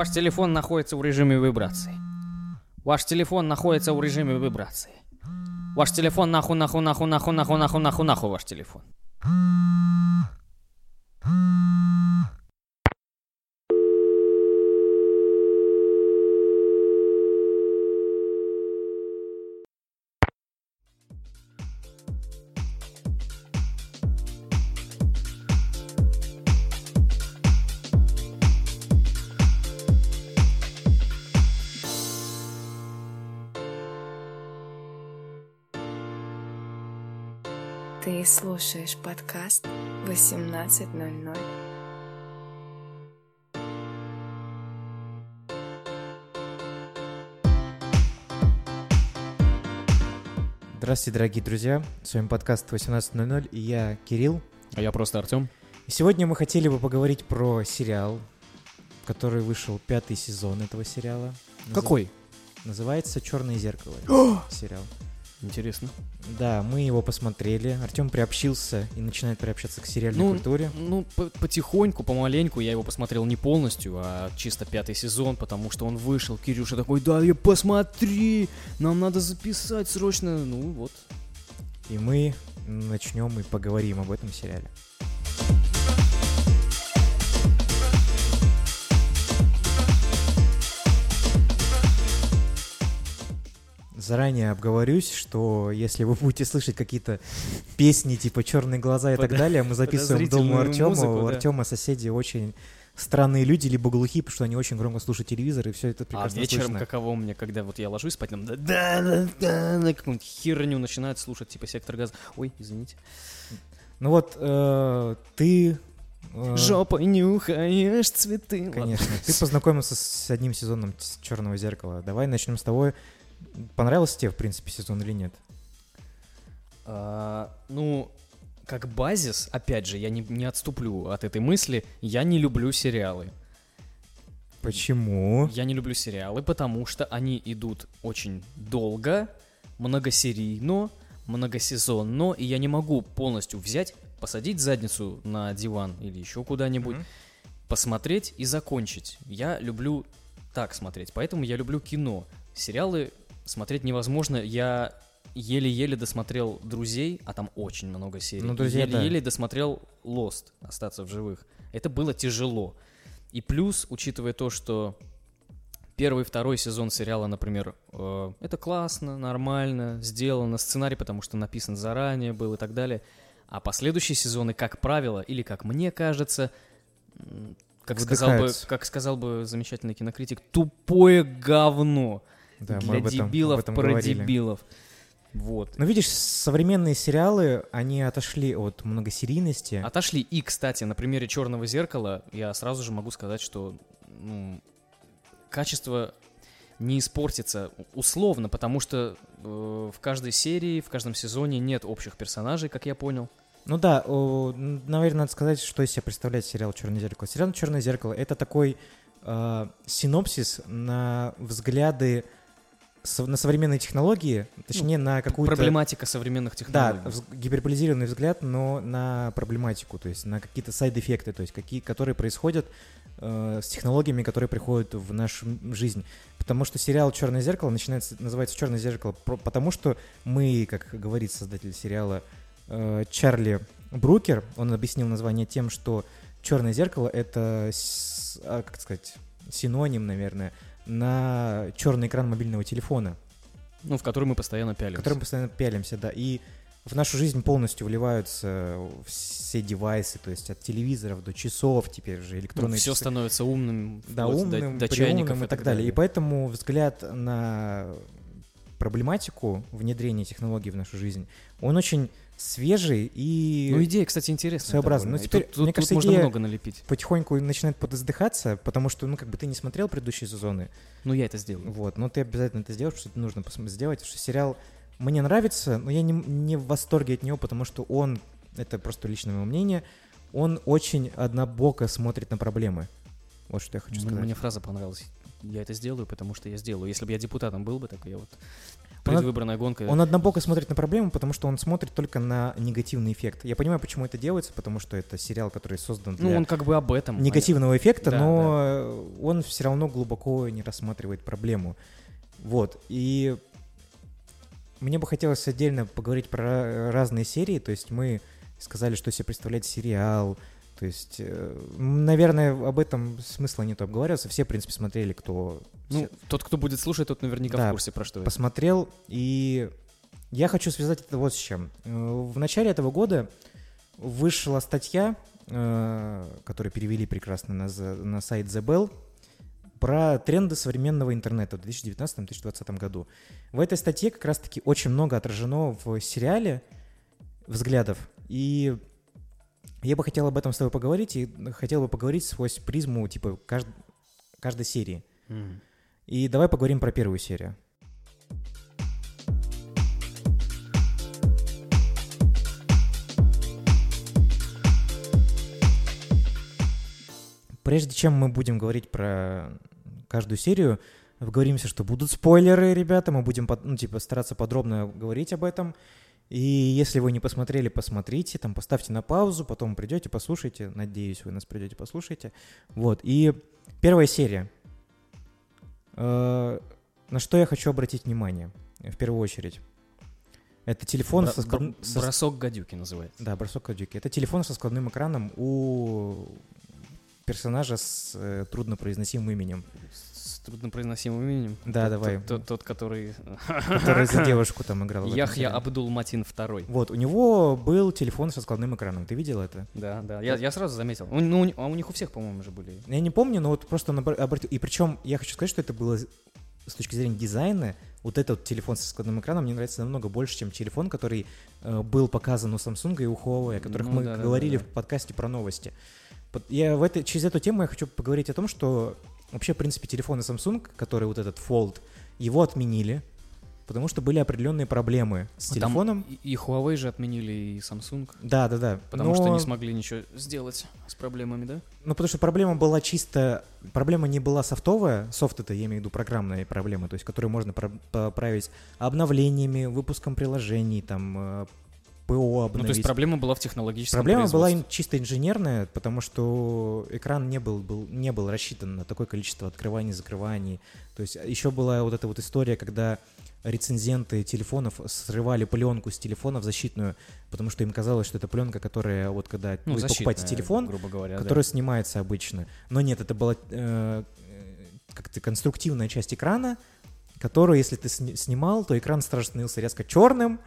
Ваш телефон находится в режиме вибрации. Ваш телефон находится в режиме вибрации. Ваш телефон нахуй, нахуй, нахуй, нахуй, нахуй, нахуй, нахуй, нахуй ваш телефон. Подкаст 18.00. Здравствуйте, дорогие друзья. С вами подкаст 18.00 и я Кирилл. А я просто Артем. И сегодня мы хотели бы поговорить про сериал, который вышел пятый сезон этого сериала. Назыв- Какой? Называется «Черное зеркало». сериал. Интересно. Да, мы его посмотрели. Артем приобщился и начинает приобщаться к сериальной Ну, культуре. Ну, по- потихоньку, помаленьку, я его посмотрел не полностью, а чисто пятый сезон, потому что он вышел. Кирюша такой, да, я посмотри, нам надо записать срочно. Ну вот. И мы начнем и поговорим об этом сериале. Заранее обговорюсь, что если вы будете слышать какие-то песни типа «Черные глаза» и так далее, мы записываем дома Артема. музыку, У да. Артема соседи очень странные люди, либо глухие, потому что они очень громко слушают телевизор, и все это А прекрасно вечером слышно. каково мне, когда вот я ложусь спать, там да да да да да, какую-нибудь херню начинают слушать, типа сектор газа. Ой, извините. Ну вот, э, ты... э, Жопой нюхаешь цветы. Конечно. Ты познакомился с одним сезоном Черного зеркала. Давай начнем с того. Понравился тебе, в принципе, сезон или нет? А, ну, как базис, опять же, я не, не отступлю от этой мысли, я не люблю сериалы. Почему? Я не люблю сериалы, потому что они идут очень долго, многосерийно, многосезонно, и я не могу полностью взять, посадить задницу на диван или еще куда-нибудь, Мгм. посмотреть и закончить. Я люблю так смотреть, поэтому я люблю кино. Сериалы смотреть невозможно. Я еле-еле досмотрел «Друзей», а там очень много серий. Ну, «Друзья», да. еле-еле досмотрел «Лост», «Остаться в живых». Это было тяжело. И плюс, учитывая то, что первый второй сезон сериала, например, э, это классно, нормально, сделано, сценарий, потому что написан заранее был и так далее. А последующие сезоны, как правило, или как мне кажется, как сказал, бы, как сказал бы замечательный кинокритик, тупое говно Да, для этом, дебилов про говорили. дебилов. Вот. Ну, видишь, современные сериалы, они отошли от многосерийности. Отошли. И, кстати, на примере Черного зеркала я сразу же могу сказать, что ну, качество не испортится условно, потому что э, в каждой серии, в каждом сезоне нет общих персонажей, как я понял. Ну да, о, наверное, надо сказать, что из себя представляет сериал «Черное зеркало». Сериал «Черное зеркало» — это такой э, синопсис на взгляды на современные технологии, точнее, на какую-то... Проблематика современных Да, технологий. вз- гиперболизированный взгляд, но на проблематику, то есть на какие-то сайд-эффекты, то есть какие, которые происходят э, с технологиями, которые приходят в нашу жизнь. Потому что сериал «Черное зеркало» начинается, называется «Черное зеркало», потому что мы, как говорит создатель сериала э, Чарли Брукер, он объяснил название тем, что «Черное зеркало» — это, с- а, как сказать, синоним, наверное, на черный экран мобильного телефона Ну, в который мы постоянно в пялимся. котором мы постоянно пялимся, да. И в нашу жизнь полностью вливаются все девайсы, то есть от телевизоров до часов теперь уже электронные все часы. Ну, становится умным, да, до- умным, до, преумным чайников и так далее. И далее. поэтому взгляд на проблематику внедрения технологий в нашу жизнь, он очень свежий и Ну, идея, кстати, интересная. своеобразная. Ну, довольно. И теперь, тут, мне тут кажется, можно много налепить. потихоньку начинает подоздыхаться, потому что, ну, как бы ты не смотрел предыдущие сезоны, Ну, я это сделаю. вот, но ты обязательно это сделаешь, потому что это нужно пос- сделать, потому что сериал мне нравится, но я не, не в восторге от него, потому что он, это просто личное мое мнение, он очень однобоко смотрит на проблемы. Вот что я хочу сказать. Мне фраза понравилась. Я это сделаю, потому что я сделаю. Если бы я депутатом был бы, так я вот... предвыборная гонка. Он однобоко смотрит на проблему, потому что он смотрит только на негативный эффект. Я понимаю, почему это делается, потому что это сериал, который создан для Ну, он как бы об этом. негативного эффекта, Да, но он все равно глубоко не рассматривает проблему. Вот. И мне бы хотелось отдельно поговорить про ра- разные серии. То есть мы сказали, что себе представляет сериал. То есть, э, наверное, об этом смысла нет обговариваться. Все, в принципе, смотрели, кто Ну, тот, кто будет слушать, тот наверняка Да, в курсе, про что это. посмотрел. И я хочу связать это вот с чем. Э, В начале этого года вышла статья, э, которую перевели прекрасно на, на сайт The Bell, про тренды современного интернета в 2019-2020 году. В этой статье как раз-таки очень много отражено в сериале взглядов. И я бы хотел об этом с тобой поговорить, и хотел бы поговорить сквозь призму типа кажд- каждой серии. Мгм. И давай поговорим про первую серию. Прежде чем мы будем говорить про каждую серию, говоримся, что будут спойлеры, ребята, мы будем ну, типа, стараться подробно говорить об этом. И если вы не посмотрели, посмотрите, там поставьте на паузу, потом придете, послушайте. Надеюсь, вы нас придете, послушайте. Вот. И первая серия. Э, На что я хочу обратить внимание в первую очередь? Это телефон Бра- со, склад- бр- со- Бросок гадюки называется. Да, бросок кадюки. Это телефон со складным экраном у персонажа с э, труднопроизносимым именем, труднопроизносимым именем. Да, Тот- давай. Тот, тот- тот, который... который за девушку там играл. Яхья. Абдул Матин второй. Вот, у него был телефон со складным экраном. Ты видел это? Да, да. Я, я сразу заметил. У- ну, а у них у всех, по-моему, же были. Я не помню, но вот просто обратил. И причем я хочу сказать, что это было с с точки зрения дизайна. Вот этот телефон со складным экраном мне нравится намного больше, чем телефон, который э, был показан у Samsung и у Huawei, о которых Ну мы да, говорили да, да. в подкасте про новости. Я в этой, через эту тему я хочу поговорить о том, что вообще, в принципе, телефоны Samsung, который вот этот Fold, его отменили, потому что были определенные проблемы с Ну, Там телефоном. И, Huawei же отменили, и Samsung. Да, да, да. Потому что Но- не смогли ничего сделать с проблемами, да? Ну, потому что проблема была чисто... Проблема не была софтовая, софт это, я имею в виду, программная проблема, то есть, которую можно поправить обновлениями, выпуском приложений, там, э, ПО обновить. Ну, то есть проблема была в технологическом Проблема была чисто инженерная, потому что экран не был, был, не был рассчитан на такое количество открываний, закрываний. То есть еще была вот эта вот история, когда рецензенты телефонов срывали пленку с телефонов защитную, потому что им казалось, что это пленка, которая вот когда Ну, вы покупаете телефон, грубо говоря, да. которая снимается обычно. Но нет, это была э, как-то конструктивная часть экрана, которую, если ты сни- снимал, то экран сразу становился резко черным,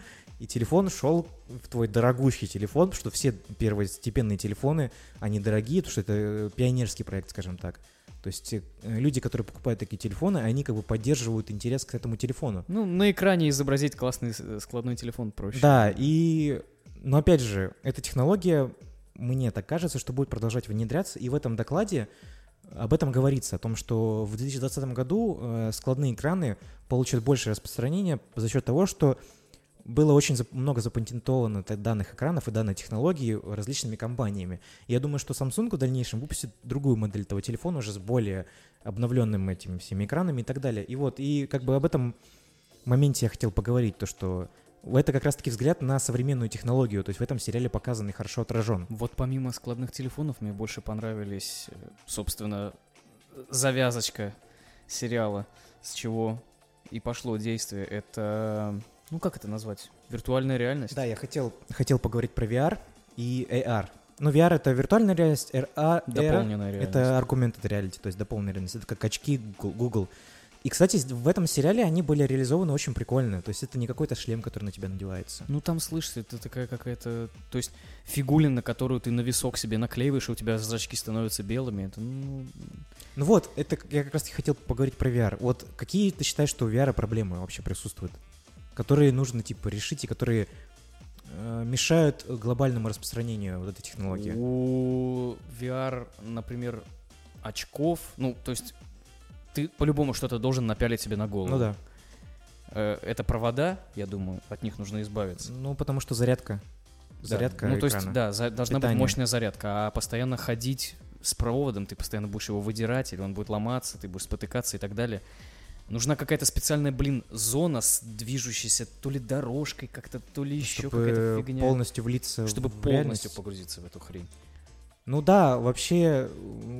и телефон шел в твой дорогущий телефон, потому что все первостепенные телефоны, они дорогие, потому что это э, пионерский проект, скажем так. То есть э, люди, которые покупают такие телефоны, они как бы поддерживают интерес к этому телефону. Ну, на экране изобразить классный с- складной телефон проще. Да, и... Но опять же, эта технология, мне так кажется, что будет продолжать внедряться, и в этом докладе об этом говорится, о том, что в 2020 году э, складные экраны получат больше распространения за счет того, что было очень много запатентовано данных экранов и данной технологии различными компаниями. Я думаю, что Samsung в дальнейшем выпустит другую модель этого телефона уже с более обновленным этими всеми экранами и так далее. И вот, и как бы об этом моменте я хотел поговорить, то что это как раз-таки взгляд на современную технологию, то есть в этом сериале показан и хорошо отражен. Вот помимо складных телефонов мне больше понравились, собственно, завязочка сериала, с чего и пошло действие. Это, ну как это назвать? Виртуальная реальность? Да, я хотел, хотел поговорить про VR и AR. Ну, VR — это виртуальная реальность, RA, Дополненная AR — реальность. это augmented reality, то есть дополненная реальность. Это как очки Google. И, кстати, в этом сериале они были реализованы очень прикольно. То есть это не какой-то шлем, который на тебя надевается. Ну там слышишь, это такая какая-то, то есть фигулина, которую ты на висок себе наклеиваешь, и у тебя зрачки становятся белыми. Это, ну, Ну вот, это я как раз хотел поговорить про VR. Вот какие ты считаешь, что у VR проблемы вообще присутствуют? Которые нужно, типа, решить и которые э, мешают глобальному распространению вот этой технологии? У VR, например, очков, ну, то есть ты по-любому что-то должен напялить себе на голову. Ну да. Э, Это провода, я думаю, от них нужно избавиться. Ну, потому что зарядка. Да. Зарядка Ну, то есть, экрана. да, за- должна Питание. быть мощная зарядка, а постоянно ходить с проводом, ты постоянно будешь его выдирать, или он будет ломаться, ты будешь спотыкаться и так далее. Нужна какая-то специальная, блин, зона с движущейся то ли дорожкой как-то, то ли еще какая-то фигня. полностью влиться чтобы в полностью реальность. погрузиться в эту хрень. Ну да, вообще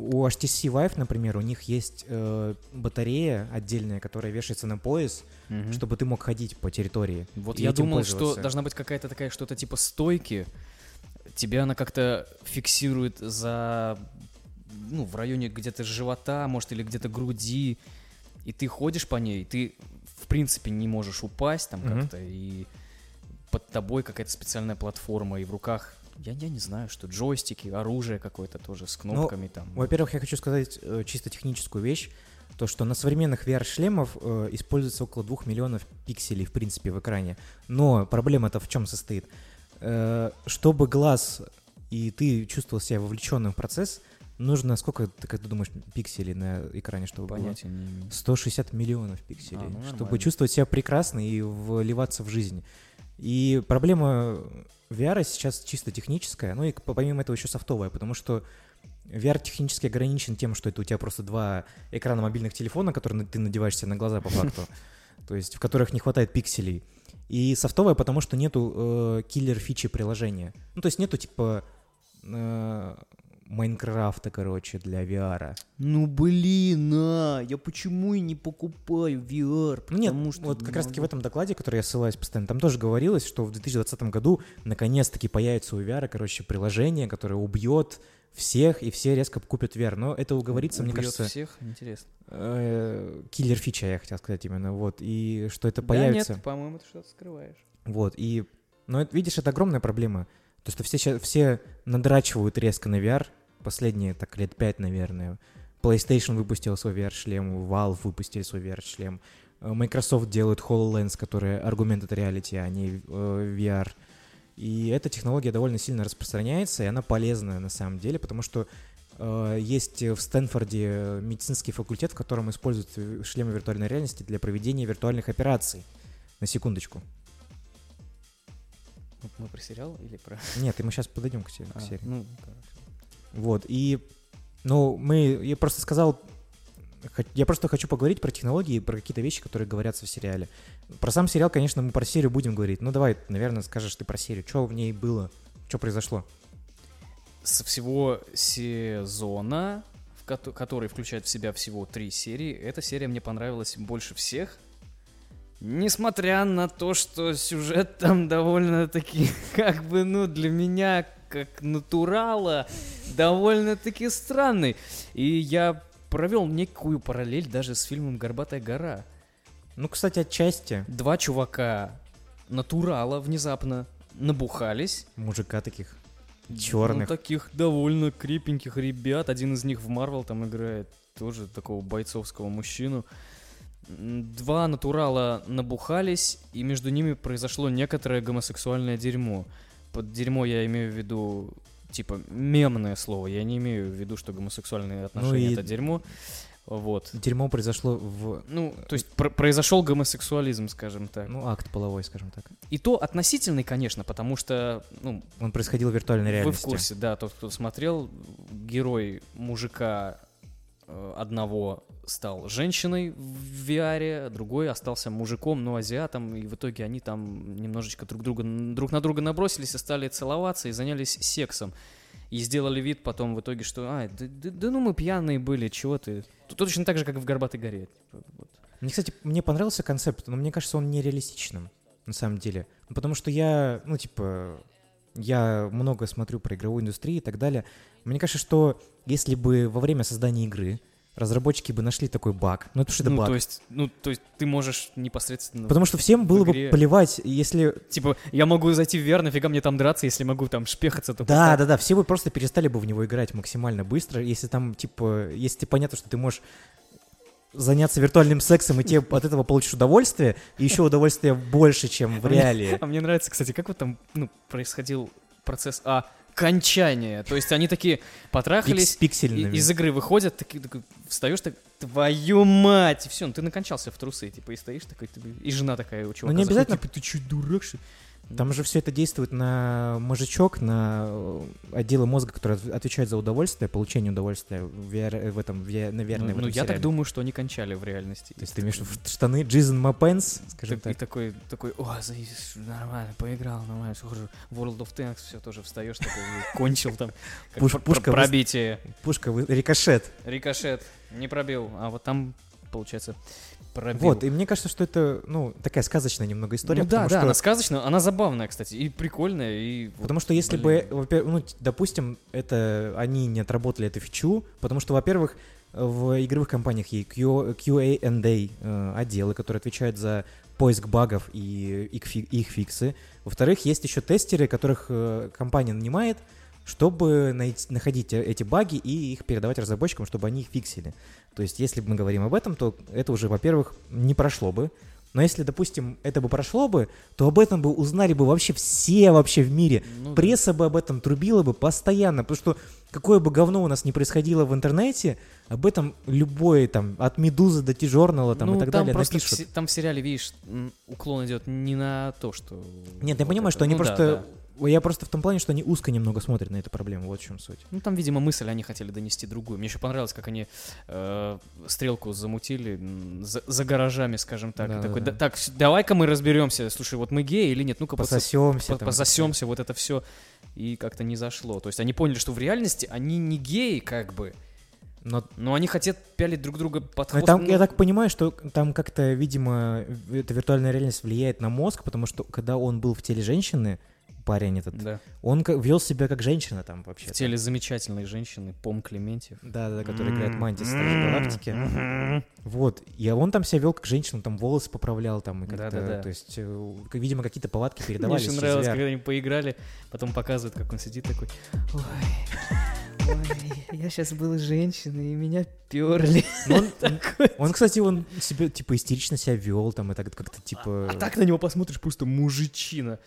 у HTC Vive, например, у них есть э, батарея отдельная, которая вешается на пояс, Мгм. чтобы ты мог ходить по территории. Вот я думал, что должна быть какая-то такая что-то типа стойки. Тебя она как-то фиксирует за, ну, в районе где-то живота, может, или где-то груди. И ты ходишь по ней, ты, в принципе, не можешь упасть там Мгм. как-то, и под тобой какая-то специальная платформа, и в руках, я, я не знаю, что, джойстики, оружие какое-то тоже с Ну, кнопками там. Во-первых, я хочу сказать э, чисто техническую вещь, то, что на современных VR-шлемов э, используется около 2 миллионов пикселей, в принципе, в экране. Но проблема-то в чем состоит? Э, чтобы глаз и ты чувствовал себя вовлеченным в процесс, нужно сколько, ты как ты думаешь, пикселей на экране, чтобы было? Понятия не имею. 160 миллионов пикселей, А, ну, чтобы нормально. чувствовать себя прекрасно и вливаться в жизнь. И проблема VR сейчас чисто техническая, ну и помимо этого еще софтовая, потому что VR технически ограничен тем, что это у тебя просто два экрана мобильных телефона, которые ты надеваешь себе на глаза по факту, то есть в которых не хватает пикселей. И софтовая, потому что нету э, киллер-фичи приложения. Ну, то есть нету типа э, Майнкрафта, короче, для VR. Ну блин, а, я почему и не покупаю VR? Ну нет, Потому что вот не как раз таки в этом докладе, который я ссылаюсь постоянно, там тоже говорилось, что в 2020 году наконец-таки появится у VR, короче, приложение, которое убьет всех, и все резко купят VR. Но это уговорится, мне Убьет кажется, всех, интересно. э, киллер фича, я хотел сказать именно, вот, и что это Да появится. нет, по-моему, ты что-то скрываешь. Вот, и, но это, видишь, это огромная проблема. То, что все, ща- все надрачивают резко на VR, последние, так, лет пять, наверное. PlayStation выпустил свой VR-шлем, Valve выпустили свой VR-шлем, э, Microsoft делает HoloLens, который Augmented Reality, а не э, VR. И эта технология довольно сильно распространяется, и она полезная на самом деле, потому что э, есть в Стэнфорде медицинский факультет, в котором используют э, шлемы виртуальной реальности для проведения виртуальных операций. На секундочку. Вот Мы про сериал или про... Нет, и мы сейчас подойдем к, се- к А, серии. ну, хорошо. Вот, и, ну, мы, я просто сказал, я просто хочу поговорить про технологии, про какие-то вещи, которые говорятся в сериале. Про сам сериал, конечно, мы про серию будем говорить. Ну, давай, наверное, скажешь ты про серию. Что в ней было? Что произошло? Со всего сезона, который включает в себя всего три серии, эта серия мне понравилась больше всех. Несмотря на то, что сюжет там довольно-таки, как бы, ну, для меня, как натурала, довольно-таки странный. И я провел некую параллель даже с фильмом «Горбатая гора». Ну, кстати, отчасти Два чувака натурала внезапно набухались. мужика таких черных. Ну, таких довольно крепеньких ребят. Один из них в Марвел там играет тоже такого бойцовского мужчину. Два натурала набухались, и между ними произошло некоторое гомосексуальное дерьмо. Под дерьмо я имею в виду, типа, мемное слово. Я не имею в виду, что гомосексуальные отношения и- это дерьмо. Вот. Дерьмо произошло в, Ну, то есть пр- произошел гомосексуализм, скажем так. ну, акт половой, скажем так. И то относительный, конечно, потому что, ну, Он происходил в виртуальной вы реальности. в курсе, да, тот, кто смотрел, герой мужика одного стал женщиной в VR, другой остался мужиком, но азиатом, и в итоге они там немножечко друг, друга, друг на друга набросились и стали целоваться и занялись сексом. И сделали вид потом в итоге, что, а, да, да- да ну мы пьяные были, чего ты? Точно так же, как в «Горбатой горе». типа, вот. Мне, кстати, мне понравился концепт, но мне кажется, он нереалистичным, на самом деле. Ну, потому что я, ну, типа, я много смотрю про игровую индустрию и так далее. Мне кажется, что если бы во время создания игры разработчики бы нашли такой баг, ну, это что это Ну, баг. то есть, ну, то есть ты можешь непосредственно... Потому что всем было игре- бы плевать, если... Типа, я могу зайти в VR, нафига мне там драться, если могу там шпехаться? то Да, да, да, все бы просто перестали бы в него играть максимально быстро, если там, типа, если понятно, что ты можешь заняться виртуальным сексом, и тебе от этого получишь удовольствие, и еще удовольствие больше, чем в А реалии. А мне нравится, кстати, как вот там ну, происходил процесс а, кончания. То есть они такие потрахались, Пикс- из игры выходят, такие, такой, встаешь, так, твою мать, и все, ну ты накончался в трусы, типа, и стоишь такой, ты, и жена такая у чувака. Ну, не заходит, обязательно- типа, ты че, дурак, что ли?» Там же все это действует на мозжечок, на э, отделы мозга, которые от- отвечают за удовольствие, получение удовольствия в, VR, в этом, в, VR, наверное, Ну, в ну, этом я так сериале. думаю, что они кончали в реальности. То есть ты имеешь в штаны Джизен Мапенс, скажем И так. такой, такой, о, нормально, поиграл, нормально, все хорошо. World of Tanks, все тоже встаешь, такой, кончил там. пушка Пробитие. Пушка, рикошет. Рикошет. Не пробил. А вот там, получается, пробил. Вот, и мне кажется, что это, ну, такая сказочная немного история. ну да, да, что- она сказочная, она забавная, кстати, и прикольная, и... вот, Потому что если блин. бы, во-первых, ну, допустим, это они не отработали эту фичу, потому что, во-первых, в игровых компаниях есть Q- QA&A э, отделы, которые отвечают за поиск багов и их, их фиксы. Во-вторых, есть еще тестеры, которых э, компания нанимает, чтобы найти- находить э, эти баги и их передавать разработчикам, чтобы они их фиксили. То есть, если мы говорим об этом, то это уже, во-первых, не прошло бы. Но если, допустим, это бы прошло бы, то об этом бы узнали бы вообще все вообще в мире. Ну да. Пресса бы об этом трубила бы постоянно, потому что какое бы говно у нас не происходило в интернете, об этом любой там, от Медузы до Тижорнала там ну, и так там далее в напишут. се- там в сериале, видишь, уклон идет не на то, что... Нет, я вот понимаю, это. что они Ну да, просто... да. Я просто в том плане, что они узко немного смотрят на эту проблему, вот в чем суть. Ну, там, видимо, мысль они хотели донести другую. Мне еще понравилось, как они э, стрелку замутили за, за гаражами, скажем так. И Да-да-да. такой, «Да- так, с- давай-ка мы разберемся. Слушай, вот мы геи или нет? Ну-ка, Пососемся. по- там. пососемся, вот это все. И как-то не зашло. То есть они поняли, что в реальности они не геи, как бы, Но но они хотят пялить друг друга под хвост. там, Ну, я так понимаю, что там как-то, видимо, эта виртуальная реальность влияет на мозг, потому что когда он был в теле женщины, парень этот, Да. он вел себя как женщина там вообще. В теле замечательной женщины, Пом Клементьев. Да, да, который играет Мантис в Стражи Галактики. Вот. И он там себя вел как женщина, там волосы поправлял, там, и как-то, Да-да-да. то есть, э, видимо, какие-то повадки Мне передавались. еще через нравилось, когда они поиграли, потом показывают, как он сидит такой, ой, ой, я сейчас был женщиной, и меня перли. Но он, он, кстати, он себе, типа, истерично себя вел, там, и так как-то, типа... А так на него посмотришь, просто мужичина.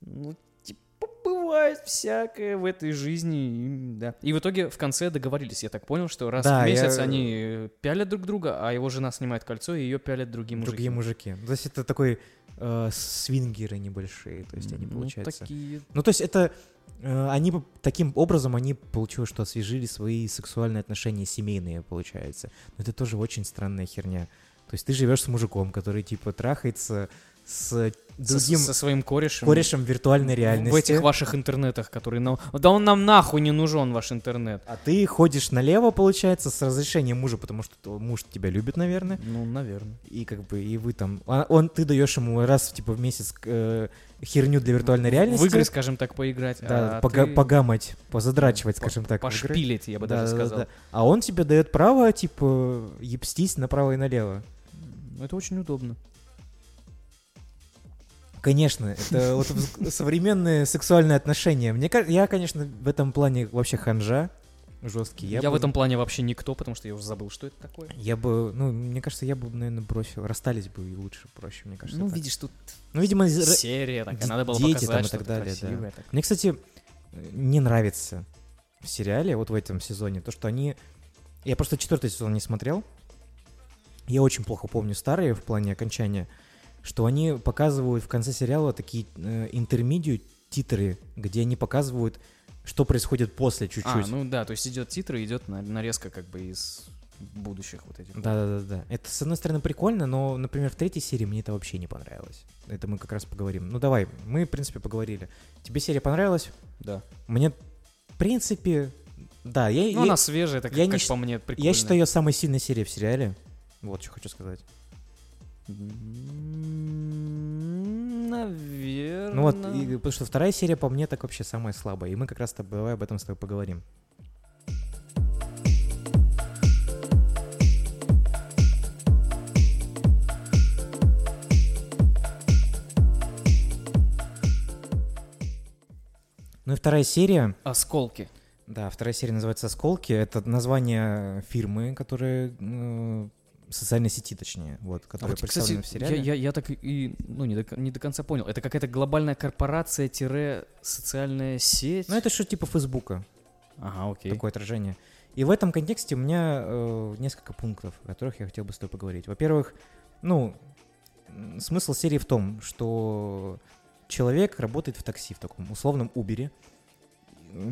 Ну, типа, бывает всякое в этой жизни, и, да. И в итоге в конце договорились, я так понял, что раз Да, в месяц я- они пялят друг друга, а его жена снимает кольцо, и ее пялят другие мужики. Другие мужики. То есть это такой э, свингеры небольшие, то есть они, Ну, получается... такие... Ну, то есть это... э, Они таким образом, они получилось, что освежили свои сексуальные отношения семейные, получается. Но это тоже очень странная херня. То есть ты живешь с мужиком, который, типа, трахается с Со, другим со своим корешем. корешем виртуальной реальности. В этих ваших интернетах, которые нам... Да он нам нахуй не нужен, ваш интернет. А ты ходишь налево, получается, с разрешением мужа, потому что то- муж тебя любит, наверное. Ну, наверное. И как бы, и вы там... а Он, ты даешь ему раз, типа, в месяц э, херню для виртуальной реальности. В игры, скажем так, поиграть. Да, а пога- ты погамать, позадрачивать, по- скажем так. Пошпилить, я бы Да, даже да, да, сказал. да. А он тебе дает право, типа, ебстись направо и налево. Это очень удобно. Конечно, это вот современные сексуальные отношения. Мне я, конечно, в этом плане вообще ханжа жесткий. Я, бы- в этом плане вообще никто, потому что я уже забыл, что это такое. Я бы, ну, мне кажется, я бы, наверное, бросил. Расстались бы и лучше, проще, мне кажется. ну, так. видишь, тут Ну, видимо, серия такая, надо было дети показать там и так далее, да. красивое. так. Мне, кстати, не нравится в сериале, вот в этом сезоне, то, что они... Я просто четвертый сезон не смотрел. Я очень плохо помню старые в плане окончания, что они показывают в конце сериала такие э, интермедию титры, где они показывают, что происходит после чуть-чуть. А, ну да, то есть идет титр, и идет на- нарезка как бы из будущих вот этих. Да-да-да. Это, с одной стороны, прикольно, но, например, в третьей серии мне это вообще не понравилось. Это мы как раз поговорим. Ну, давай, мы, в принципе, поговорили. Тебе серия понравилась? Да. Мне, в принципе, да, я, Ну, я, она свежая, так я как не по мне прикольно. я считаю ее самой сильной серией в сериале. Вот что хочу сказать. Наверное. Ну вот, и- потому что вторая серия по мне так вообще самая слабая, и мы как раз давай об этом с тобой поговорим. Ну и вторая серия, Осколки. да, вторая серия называется «Осколки». Это название фирмы, которая э, социальной сети, точнее, вот, А которая вот, кстати, представлена в я, сериале. я, я так и ну, не, до, не до конца понял. Это какая-то глобальная корпорация-социальная сеть? Ну это что типа Фейсбука, Ага, окей. такое отражение. И в этом контексте у меня э, несколько пунктов, о которых я хотел бы с тобой поговорить. Во-первых, ну, смысл серии в том, что человек работает в такси, в таком условном Убере,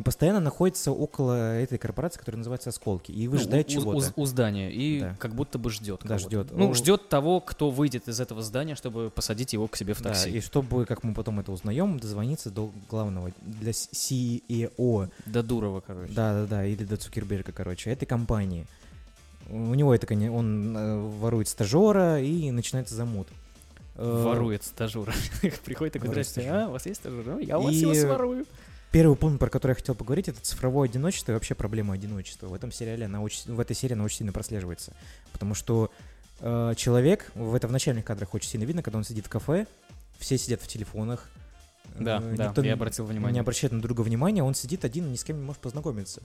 постоянно находится около этой корпорации, которая называется «Осколки», и Ну, выжидает у- у- чего-то. У, здания. И Да. как будто бы ждет. Да, ждет. Ну, О. ждет того, кто выйдет из этого здания, чтобы посадить его к себе в Да, такси. и чтобы, как мы потом это узнаем, дозвониться до главного, для CEO, До Дурова, короче. да-да-да, или до Цукерберга, короче, этой компании. У него это, коне- он э, ворует стажера и начинается замут. Э, Ворует стажера. Приходит такой, здрасте, а, у вас есть стажер? «А, Я у вас его сворую. Первый пункт, про который я хотел поговорить, это цифровое одиночество и вообще проблема одиночества. В этом сериале она очень, в этой серии она очень сильно прослеживается. Потому что э, человек, в это в начальных кадрах очень сильно видно, когда он сидит в кафе, все сидят в телефонах. Да, э, да, никто я не- обратил не внимание. обращает на друга внимания, он сидит один и ни с кем не может познакомиться.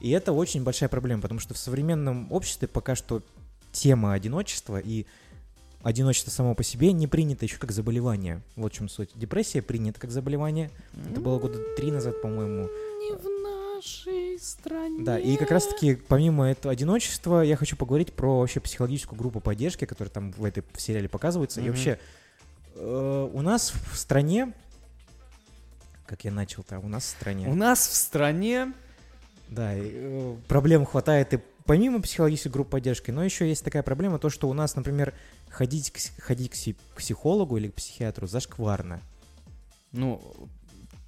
И это очень большая проблема, потому что в современном обществе пока что тема одиночества и одиночество само по себе не принято еще как заболевание. Вот в чем суть. Депрессия принята как заболевание. Это было года три назад, по-моему. Не в нашей стране. Да, и как раз-таки помимо этого одиночества я хочу поговорить про вообще психологическую группу поддержки, которая там в этой в сериале показывается. И Мгм. вообще э, у нас в стране, как я начал-то, у нас в стране, У нас в стране... да, и, э, проблем хватает и помимо психологической группы поддержки, но еще есть такая проблема, то, что у нас, например, ходить к, ходить к си- к психологу или к психиатру зашкварно. Ну,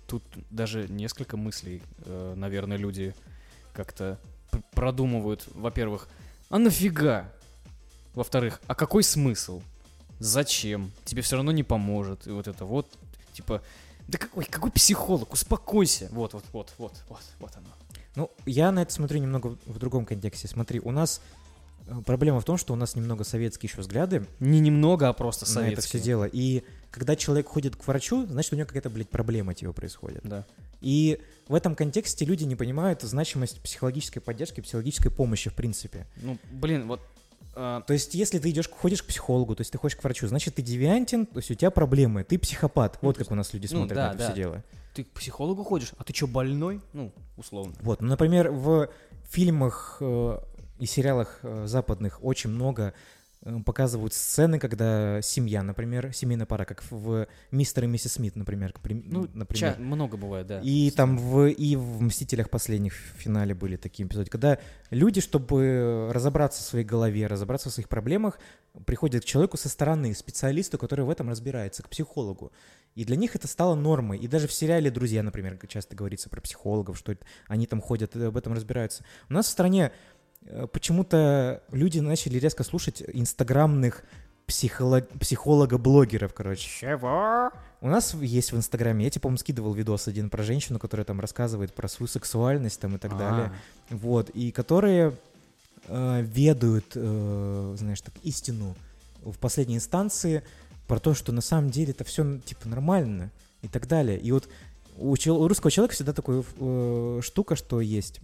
тут даже несколько мыслей, э, наверное, люди как-то пр- продумывают. Во-первых, а нафига? Во-вторых, а какой смысл? Зачем? Тебе все равно не поможет. И вот это вот, типа, да какой, какой психолог? Успокойся. Вот, вот, вот, вот, вот, вот оно. Ну, я на это смотрю немного в другом контексте. Смотри, у нас проблема в том, что у нас немного советские еще взгляды Не немного, а просто на это все дело. И когда человек ходит к врачу, значит, у него какая-то, блядь, проблема типа происходит. Да. И в этом контексте люди не понимают значимость психологической поддержки, психологической помощи в принципе. Ну, блин, вот а, То есть, если ты идешь, ходишь к психологу, то есть ты ходишь к врачу, значит, ты девиантен, то есть у тебя проблемы, ты психопат. Ну, Вот как у нас люди ну, смотрят да, на это да. все дело. ты к психологу ходишь, а ты что, больной? Ну, условно. Вот, ну, например, в фильмах э, и сериалах э, западных очень много э, показывают сцены, когда семья, например, семейная пара, как в «Мистер и миссис Смит», например, Ну, например. ча- много бывает, да. И там в, и в «Мстителях» последних в финале были такие эпизоды, когда люди, чтобы разобраться в своей голове, разобраться в своих проблемах, приходят к человеку со стороны, специалисту, который в этом разбирается, к психологу. И для них это стало нормой. И даже в сериале «Друзья», например, часто говорится про психологов, что это- они там ходят и об этом разбираются. У нас в стране э, почему-то люди начали резко слушать инстаграмных психолог- психолога-блогеров, короче. Чего? У нас есть в Инстаграме, я тебе, по-моему, скидывал видос один про женщину, которая там рассказывает про свою сексуальность там и так далее. Вот, и которые э, ведают, э, знаешь, так, истину в последней инстанции про то, что на самом деле это все, типа, нормально и так далее. И вот у, чел- у русского человека всегда такая э, штука, что есть,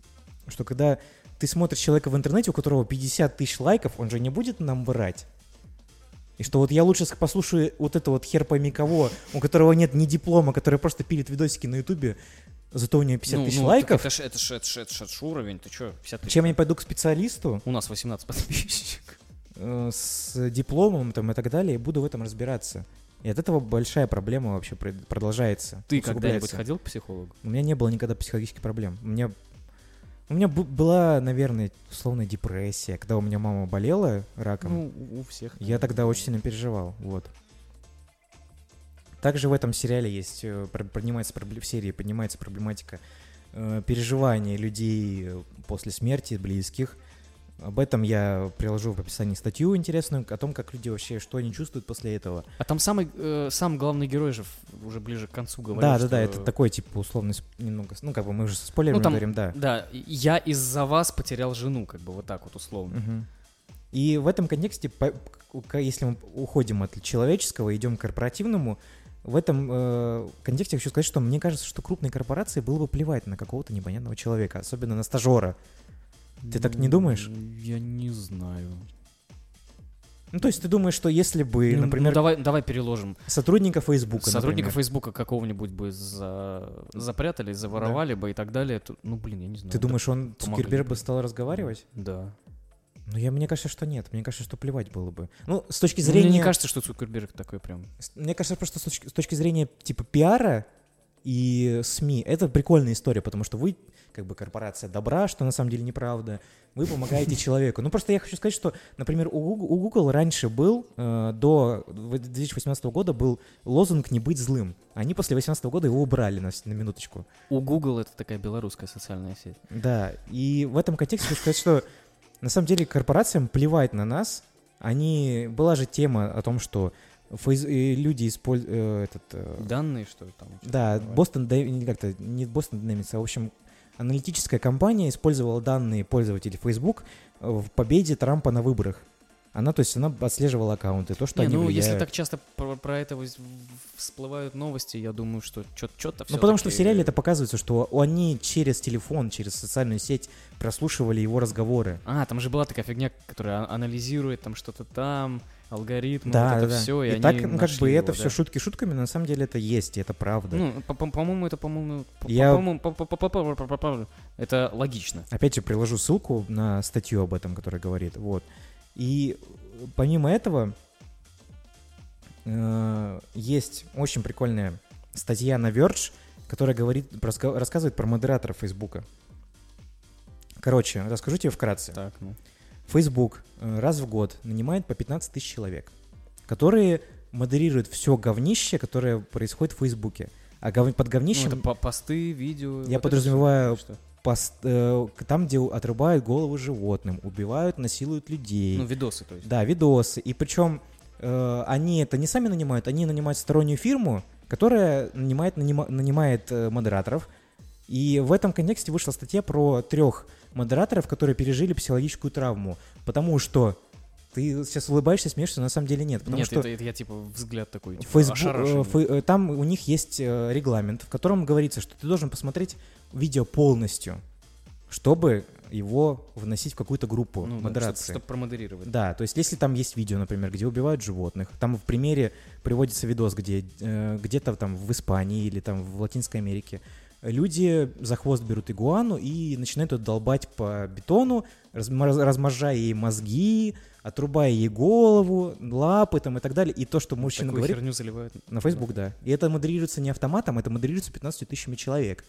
что когда ты смотришь человека в интернете, у которого 50 тысяч лайков, он же не будет нам врать. И что вот я лучше послушаю вот это вот хер пойми кого, у которого нет ни диплома, который просто пилит видосики на ютубе, зато у него 50 Ну, тысяч ну, лайков, Это ж, это ж, это ж, это ж, это ж уровень, ты чё, 50 тысяч? чем я пойду к специалисту У нас 18 подписчиков. э, с дипломом там и так далее, и буду в этом разбираться. И от этого большая проблема вообще продолжается. Ты когда-нибудь ходил к психологу? У меня не было никогда психологических проблем. У меня, у меня была, наверное, условная депрессия, когда у меня мама болела раком. Ну, у- всех. Я тогда очень сильно переживал, вот. Также в этом сериале есть, э, поднимается в серии поднимается проблематика э, переживания людей э, после смерти близких. Об этом я приложу в описании статью интересную о том, как люди вообще, что они чувствуют после этого. А там самый, э, сам главный герой же уже ближе к концу говорил, да, да, что- да, это такой, типа, условный, немного, ну, как бы мы уже со спойлерами Ну, там- говорим, да. Да, я из-за вас потерял жену, как бы вот так вот условно. Мгм. И в этом контексте, если мы уходим от человеческого, идем к корпоративному, в этом э, контексте хочу сказать, что мне кажется, что крупной корпорации было бы плевать на какого-то непонятного человека, особенно на стажера. Ты так не думаешь? Я не знаю. Ну, то есть ты думаешь, что если бы, Ну, ну, например, давай, давай переложим. сотрудника Фейсбука, Сотрудников например, Фейсбука какого-нибудь бы за... запрятали, заворовали бы и так далее, то- ну, блин, я не знаю. ты да думаешь, он Цукерберг бы. стал разговаривать? Да. Ну, я, мне кажется, что нет. Мне кажется, что плевать было бы. Ну, с точки Ну, зрения... Мне не кажется, что Цукерберг такой прям... Мне кажется, просто с точки, с точки зрения типа пиара и СМИ, это прикольная история, потому что вы как бы корпорация добра, что на самом деле неправда, вы помогаете человеку. Ну просто я хочу сказать, что, например, у Google, у Google раньше был, э, до 2018 года был лозунг «не быть злым». Они после 2018 года его убрали на, на минуточку. У Google это такая белорусская социальная сеть. Да, и в этом контексте хочу сказать, что на самом деле корпорациям плевать на нас. Они... Была же тема о том, что фейс- э, люди используют... этот, э, Данные, что ли, там? Да. Бостон, не как-то, не Бостон Dynamics, а, в общем, аналитическая компания использовала данные пользователей Facebook э, в победе Трампа на выборах. Она, то есть, она отслеживала аккаунты, то, что Не, они ну, если влияют. так часто про, про это всплывают новости, я думаю, что что-то все. Ну, потому что в сериале это показывается, что они через телефон, через социальную сеть прослушивали его разговоры. А, там же была такая фигня, которая а- анализирует там что-то там, алгоритмы, да, вот это да. все. И, и так, ну, как бы его, это да. все шутки шутками, но на самом деле это есть, и это правда. Ну, по-моему, это, по-моему, по-моему, это логично. Опять же, приложу ссылку на статью об этом, которая говорит, вот. И помимо этого, э, есть очень прикольная статья на Verge, которая говорит, рассказывает про модераторов Фейсбука. Короче, расскажу тебе вкратце. Так, ну. Facebook э, раз в год нанимает по 15 тысяч человек, которые модерируют все говнище, которое происходит в Фейсбуке. А гов- под Ну, говнищем это по- посты, видео. Я вот это подразумеваю что? пост- э, там, где отрубают головы животным, убивают, насилуют людей. Ну, видосы, то есть. Да, видосы. И причем э, они это не сами нанимают, они нанимают стороннюю фирму, которая нанимает, нанима- нанимает э, модераторов. И в этом контексте вышла статья про трех модераторов, которые пережили психологическую травму. Потому что ты сейчас улыбаешься, смеешься, но на самом деле нет. Потому Нет, что это, это я типа взгляд такой, типа, ошарашенный. э, фей- э, там у них есть э, регламент, в котором говорится, что ты должен посмотреть видео полностью, чтобы его вносить в какую-то группу Ну, модерации. Чтобы промодерировать. Да, то есть если там есть видео, например, где убивают животных, там в примере приводится видос, где э, где-то там в Испании или там в Латинской Америке люди за хвост берут игуану и начинают ее долбать по бетону, размножая ей мозги, отрубая ей голову, лапы там и так далее. И то, что мужчина Такую говорит... херню заливают. На Facebook, да. И это модерируется не автоматом, это модерируется 15 тысячами человек,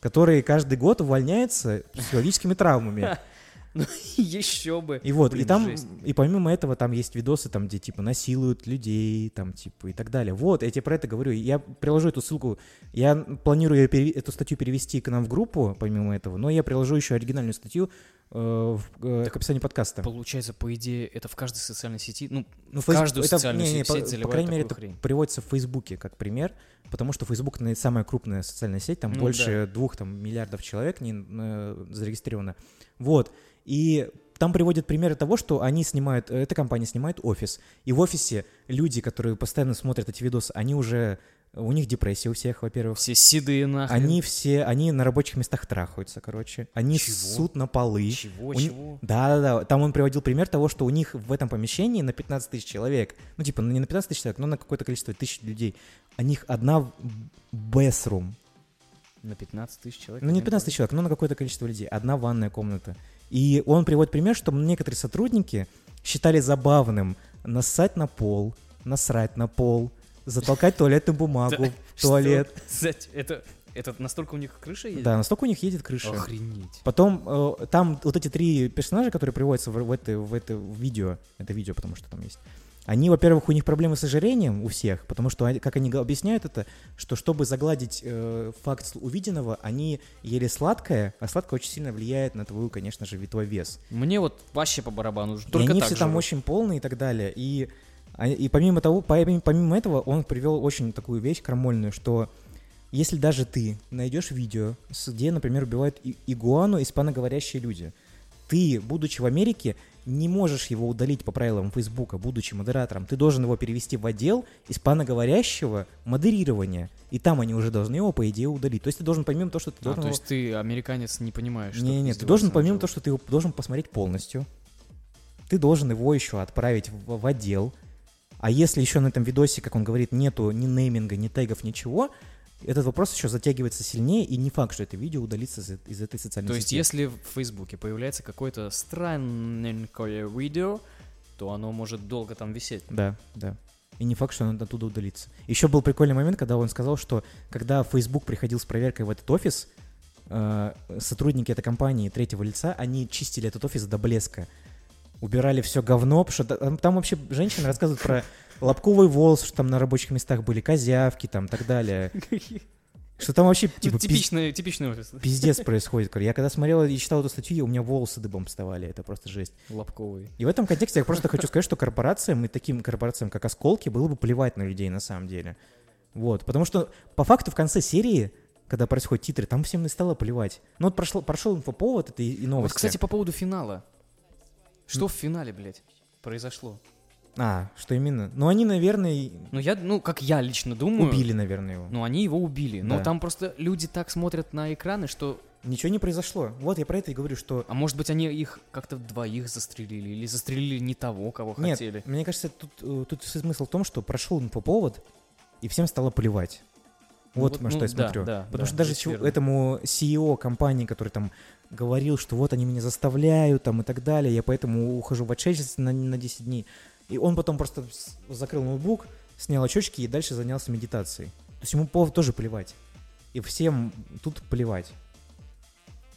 которые каждый год увольняются с психологическими травмами. Еще бы. И вот, и Блин, там, жесть. и помимо этого, там есть видосы, там, где, типа, насилуют людей, там, типа, и так далее. Вот, я тебе про это говорю. Я приложу эту ссылку, я планирую эту статью перевести к нам в группу, помимо этого, но я приложу еще оригинальную статью э, в, э, Так к описанию подкаста. Получается, по идее, это в каждой социальной сети, ну, Ну, в Фейсбук- каждую это- социальную не, не, сеть по, заливают по крайней мере, это хрень. приводится в Фейсбуке как пример, потому что наверное, самая крупная социальная сеть, там Ну больше двух там, миллиардов человек не, э, зарегистрировано. Вот. И там приводят примеры того, что они снимают, э, эта компания снимает офис, и в офисе люди, которые постоянно смотрят эти видосы, они уже, у них депрессия у всех, во-первых. Все седые нахрен. Они все, они на рабочих местах трахаются, короче. Они Чего? ссут на полы. Чего, У чего? Да-да-да, там он приводил пример того, что у них в этом помещении на 15 тысяч человек, ну типа ну, не на 15 тысяч человек, но на какое-то количество тысяч людей, у них одна бэсрум, На 15 тысяч человек? ну не один 15 тысяч человек, но на какое-то количество людей, одна ванная комната. И он приводит пример, что некоторые сотрудники считали забавным нассать на пол, насрать на пол, затолкать туалетную бумагу в туалет. Это, это настолько у них крыша есть? Да, настолько у них едет крыша. Охренеть. Потом э, там вот эти три персонажа, которые приводятся в, в это, в это видео, это видео, потому что там есть, они, во-первых, у них проблемы с ожирением у всех, потому что, они- как они объясняют это, что чтобы загладить э, факт увиденного, они ели сладкое, а сладкое очень сильно влияет на твою, конечно же, твой вес. Мне вот вообще по барабану. и Только они так все там живут. очень полные и так далее. И, и помимо того, помимо, этого, он привел очень такую вещь крамольную, что если даже ты найдешь видео, где, например, убивают игуану испаноговорящие люди, ты, будучи в Америке, не можешь его удалить по правилам Фейсбука, будучи модератором. Ты должен его перевести в отдел испаноговорящего модерирования. И там они уже должны его, по идее, удалить. То есть ты должен, помимо того, что ты А, должен то его- есть ты, американец, не понимаешь, что не, не, ты должен, помимо того, что ты его должен посмотреть полностью, ты должен его еще отправить в, в отдел. А если еще на этом видосе, как он говорит, нету ни нейминга, ни тегов, ничего, этот вопрос еще затягивается сильнее, и не факт, что это видео удалится из, из этой социальной То есть, сети. если в Фейсбуке появляется какое-то странненькое видео, то оно может долго там висеть. Да, да. И не факт, что он оттуда удалится. Еще был прикольный момент, когда он сказал, что когда Facebook приходил с проверкой в этот офис, э, сотрудники этой компании третьего лица, они чистили этот офис до блеска. Убирали все говно, потому что там, там вообще женщины рассказывают про лобковый волос, что там на рабочих местах были, козявки там и так далее. Что там вообще типа Ну, пиз- типичный, типичный офис. пиздец происходит. Я когда смотрел и читал эту статью, у меня волосы дыбом вставали. Это просто жесть. Лобковый. И в этом контексте я просто хочу сказать, что корпорациям и таким корпорациям, как Осколки, было бы плевать на людей на самом деле. Вот, потому что по факту в конце серии, когда происходят титры, там всем и стало плевать. Ну вот прошло, прошел инфоповод это и, и Вот, новости. кстати, по поводу финала. Что в финале, блядь, произошло? А, что именно? Ну они, наверное, Ну, я, ну, как я лично думаю... убили, наверное, его. Ну, они его убили. Но Да. там просто люди так смотрят на экраны, что... Ничего не произошло. Вот я про это и говорю, что... А может быть, они их как-то двоих застрелили? Или застрелили не того, кого Нет, хотели? мне кажется, тут, э, тут смысл в том, что прошел инфоповод, и всем стало плевать. Ну Вот, вот, на что ну, я да, смотрю. да, Потому да, что даже верно. этому CEO компании, который там говорил, что вот они меня заставляют там и так далее, я поэтому ухожу в отшельничество на, на 10 дней. И он потом просто закрыл ноутбук, снял очечки и дальше занялся медитацией. То есть ему повод тоже плевать. И всем тут плевать.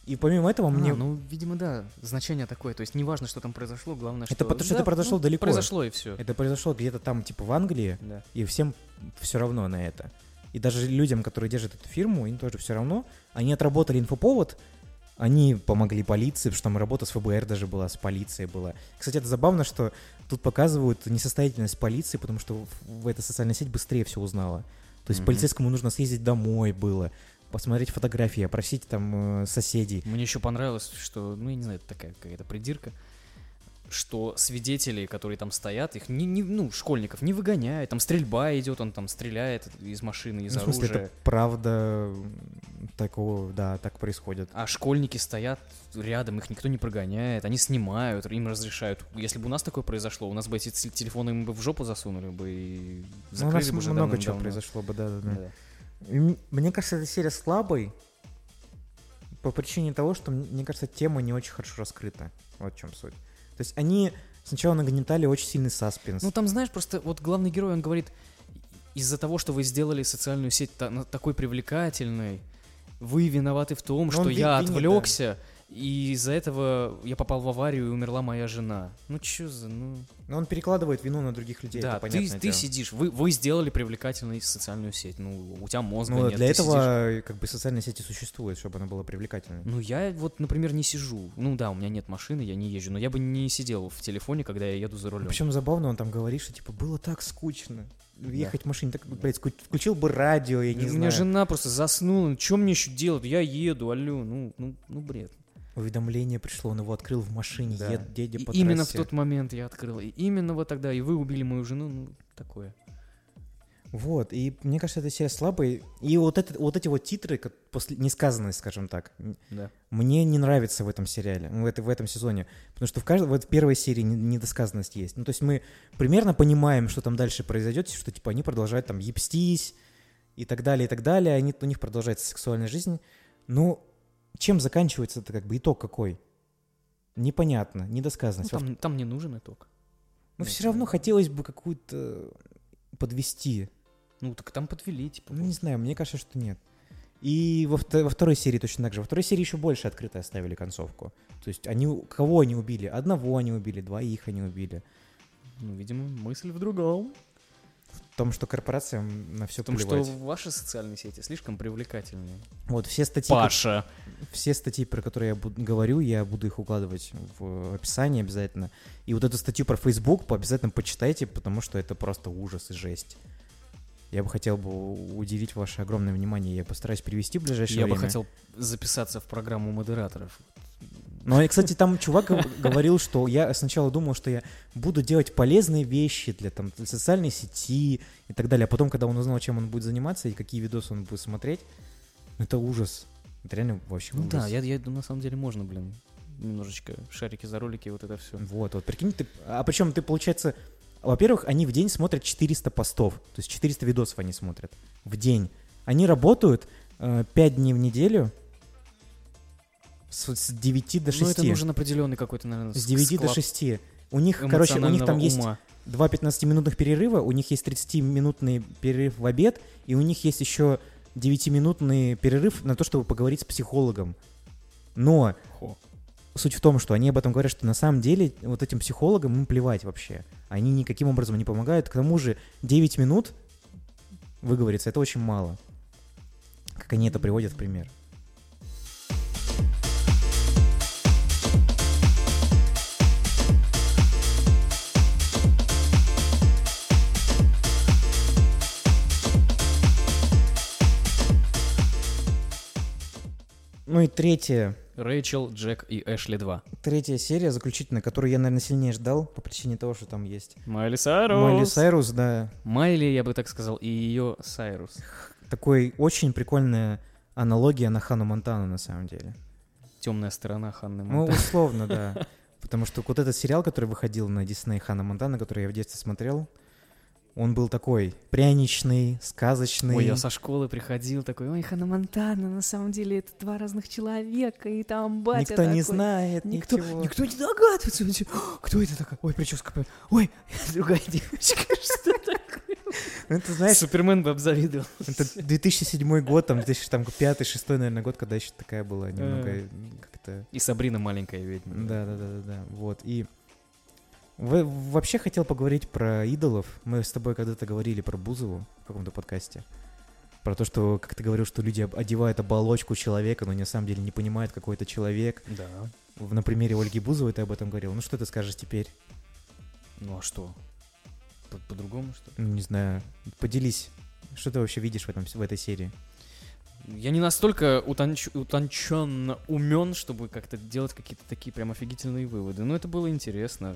И помимо этого А, мне... ну, видимо, да, значение такое. То есть неважно, что там произошло, главное, что... Это потому что Да, это произошло ну, далеко. Произошло, и все. Это произошло где-то там, типа, в Англии, Да. и всем все равно на это. И даже людям, которые держат эту фирму, им тоже все равно. Они отработали инфоповод, они помогли полиции, потому что там работа с ФБР даже была, с полицией была. Кстати, это забавно, что тут показывают несостоятельность полиции, потому что в, эта социальная сеть быстрее все узнала. То есть Мгм. полицейскому нужно съездить домой было, посмотреть фотографии, опросить там э, соседей. Мне еще понравилось, что, ну, я не знаю, это такая какая-то придирка, что свидетели, которые там стоят, их не, не- ну, школьников не выгоняют, там стрельба идет, он там стреляет из машины, из Ну, в смысле, оружия. это правда такого, да, так происходит. А школьники стоят рядом, их никто не прогоняет, они снимают, им разрешают. Если бы у нас такое произошло, у нас бы эти телефоны им бы в жопу засунули бы и Ну, у нас закрыли бы уже много чего произошло бы, да-да-да. Да. И м- Мне кажется, эта серия слабой по причине того, что, мне кажется, тема не очень хорошо раскрыта. Вот в чем суть. То есть они сначала нагнетали очень сильный саспенс. Ну там, знаешь, просто вот главный герой, он говорит, из-за того, что вы сделали социальную сеть такой привлекательной, вы виноваты в том, Ну, что я винит, да. И из-за этого я попал в аварию и умерла моя жена. Ну чё за, ну... Но он перекладывает вину на других людей, да, это ты, понятное ты дело. сидишь, вы, вы сделали привлекательной социальную сеть, ну у тебя мозга Ну, нет. для этого сидишь- как бы социальная сеть и существует, чтобы она была привлекательной. Ну, я вот, например, не сижу. Ну да, у меня нет машины, я не езжу, но я бы не сидел в телефоне, когда я еду за рулем. Причем забавно, он там говорит, что типа было так скучно. Ехать в машине, так, блядь, включил бы радио, я не У знаю. меня жена просто заснула. Что мне еще делать? Я еду, алло. Ну, ну, ну бред. Уведомление пришло, он его открыл в машине, Да. ед- едя И по именно в трассе. тот момент я открыл. И именно вот тогда. И вы убили мою жену. Ну, такое. Вот, и мне кажется, эта серия слабая. И вот, это, вот эти вот титры, как после несказанные, скажем так, Да. мне не нравится в этом сериале, в, это, в этом сезоне. Потому что в, каждой, вот в первой серии не- недосказанность есть. Ну, то есть мы примерно понимаем, что там дальше произойдет, что типа они продолжают там ебстись и так далее, и так далее. Они, у них продолжается сексуальная жизнь. Ну, чем заканчивается это как бы итог какой? Непонятно, Ну, недосказанность. Во- там, там не нужен итог. Но ну, все равно хотелось бы какую-то подвести. Ну, так там подвели, типа. Ну, не знаю, мне кажется, что нет. И во, во второй серии точно так же. Во второй серии еще больше открыто оставили концовку. То есть они кого они убили? Одного они убили, двоих они убили. Ну, видимо, мысль в другом. В том, что корпорациям на все В том, плевать. что ваши социальные сети слишком привлекательные. Вот все статьи, Паша. все статьи, про которые я буду- говорю, я буду их укладывать в описании обязательно. И вот эту статью про Facebook обязательно почитайте, потому что это просто ужас и жесть. Я бы хотел бы уделить ваше огромное внимание. Я постараюсь перевести в ближайшее Я время. бы хотел записаться в программу модераторов. Ну, и, кстати, там чувак гов- говорил, что я сначала думал, что я буду делать полезные вещи для, там, для социальной сети и так далее. А потом, когда он узнал, чем он будет заниматься и какие видосы он будет смотреть, ну, это ужас. Это реально вообще Ну ужас. да, я, я думаю, на самом деле можно, блин, немножечко шарики за ролики, вот это все. Вот, вот, прикинь, ты... А причем ты, получается... Во-первых, они в день смотрят 400 постов. То есть 400 видосов они смотрят в день. Они работают э, 5 дней в неделю с, с 9 до 6. Ну, это нужен определенный какой-то, наверное, С 9 до склад 6. У них, короче, у них там эмоционального есть ума. два 15-минутных перерыва, у них есть 30-минутный перерыв в обед, и у них есть еще 9-минутный перерыв на то, чтобы поговорить с психологом. Но Хо. суть в том, что они об этом говорят, что на самом деле вот этим психологам им плевать вообще. Они никаким образом не помогают. К тому же 9 минут выговориться, это очень мало. Как они это приводят в пример. Ну и третья, Рэйчел, Джек и Эшли 2. третья серия, заключительная, которую я, наверное, сильнее ждал по причине того, что там есть Майли Сайрус. Майли Сайрус, да, Майли, я бы так сказал, и ее Сайрус. такой очень прикольная аналогия на Хану Монтану, на самом деле. Темная сторона Ханны Ну, Монтаны. условно, да. Потому что вот этот сериал, который выходил на Дисней Хана Монтана, который я в детстве смотрел, он был такой пряничный, сказочный. Ой, я со школы приходил такой, ой, Ханна Монтана, на самом деле это два разных человека, и там батя Никто не такой». знает, Никто, ничего. никто не догадывается. «О, Кто это такая? Ой, прическа. Ой, другая девочка. Что такое? Ну, это, знаешь, Супермен бы обзавидовал. это 2007 год, там, 2005-2006, наверное, год, когда еще такая была немного Э. как-то... И Сабрина маленькая ведьма. Да, да, да, да, да. Вот. И в- вообще хотел поговорить про идолов. Мы с тобой когда-то говорили про Бузову в каком-то подкасте. Про то, что, как ты говорил, что люди одевают оболочку человека, но на самом деле не понимают, какой это человек. Да. На примере Ольги Бузовой ты об этом говорил. Ну что ты скажешь теперь? Ну а что? По- По-другому, что ли? Ну, не знаю. Поделись. Что ты вообще видишь в, этом, в этой серии? Я не настолько утонч... утонченно умен, чтобы как-то делать какие-то такие прям офигительные выводы. Но это было интересно.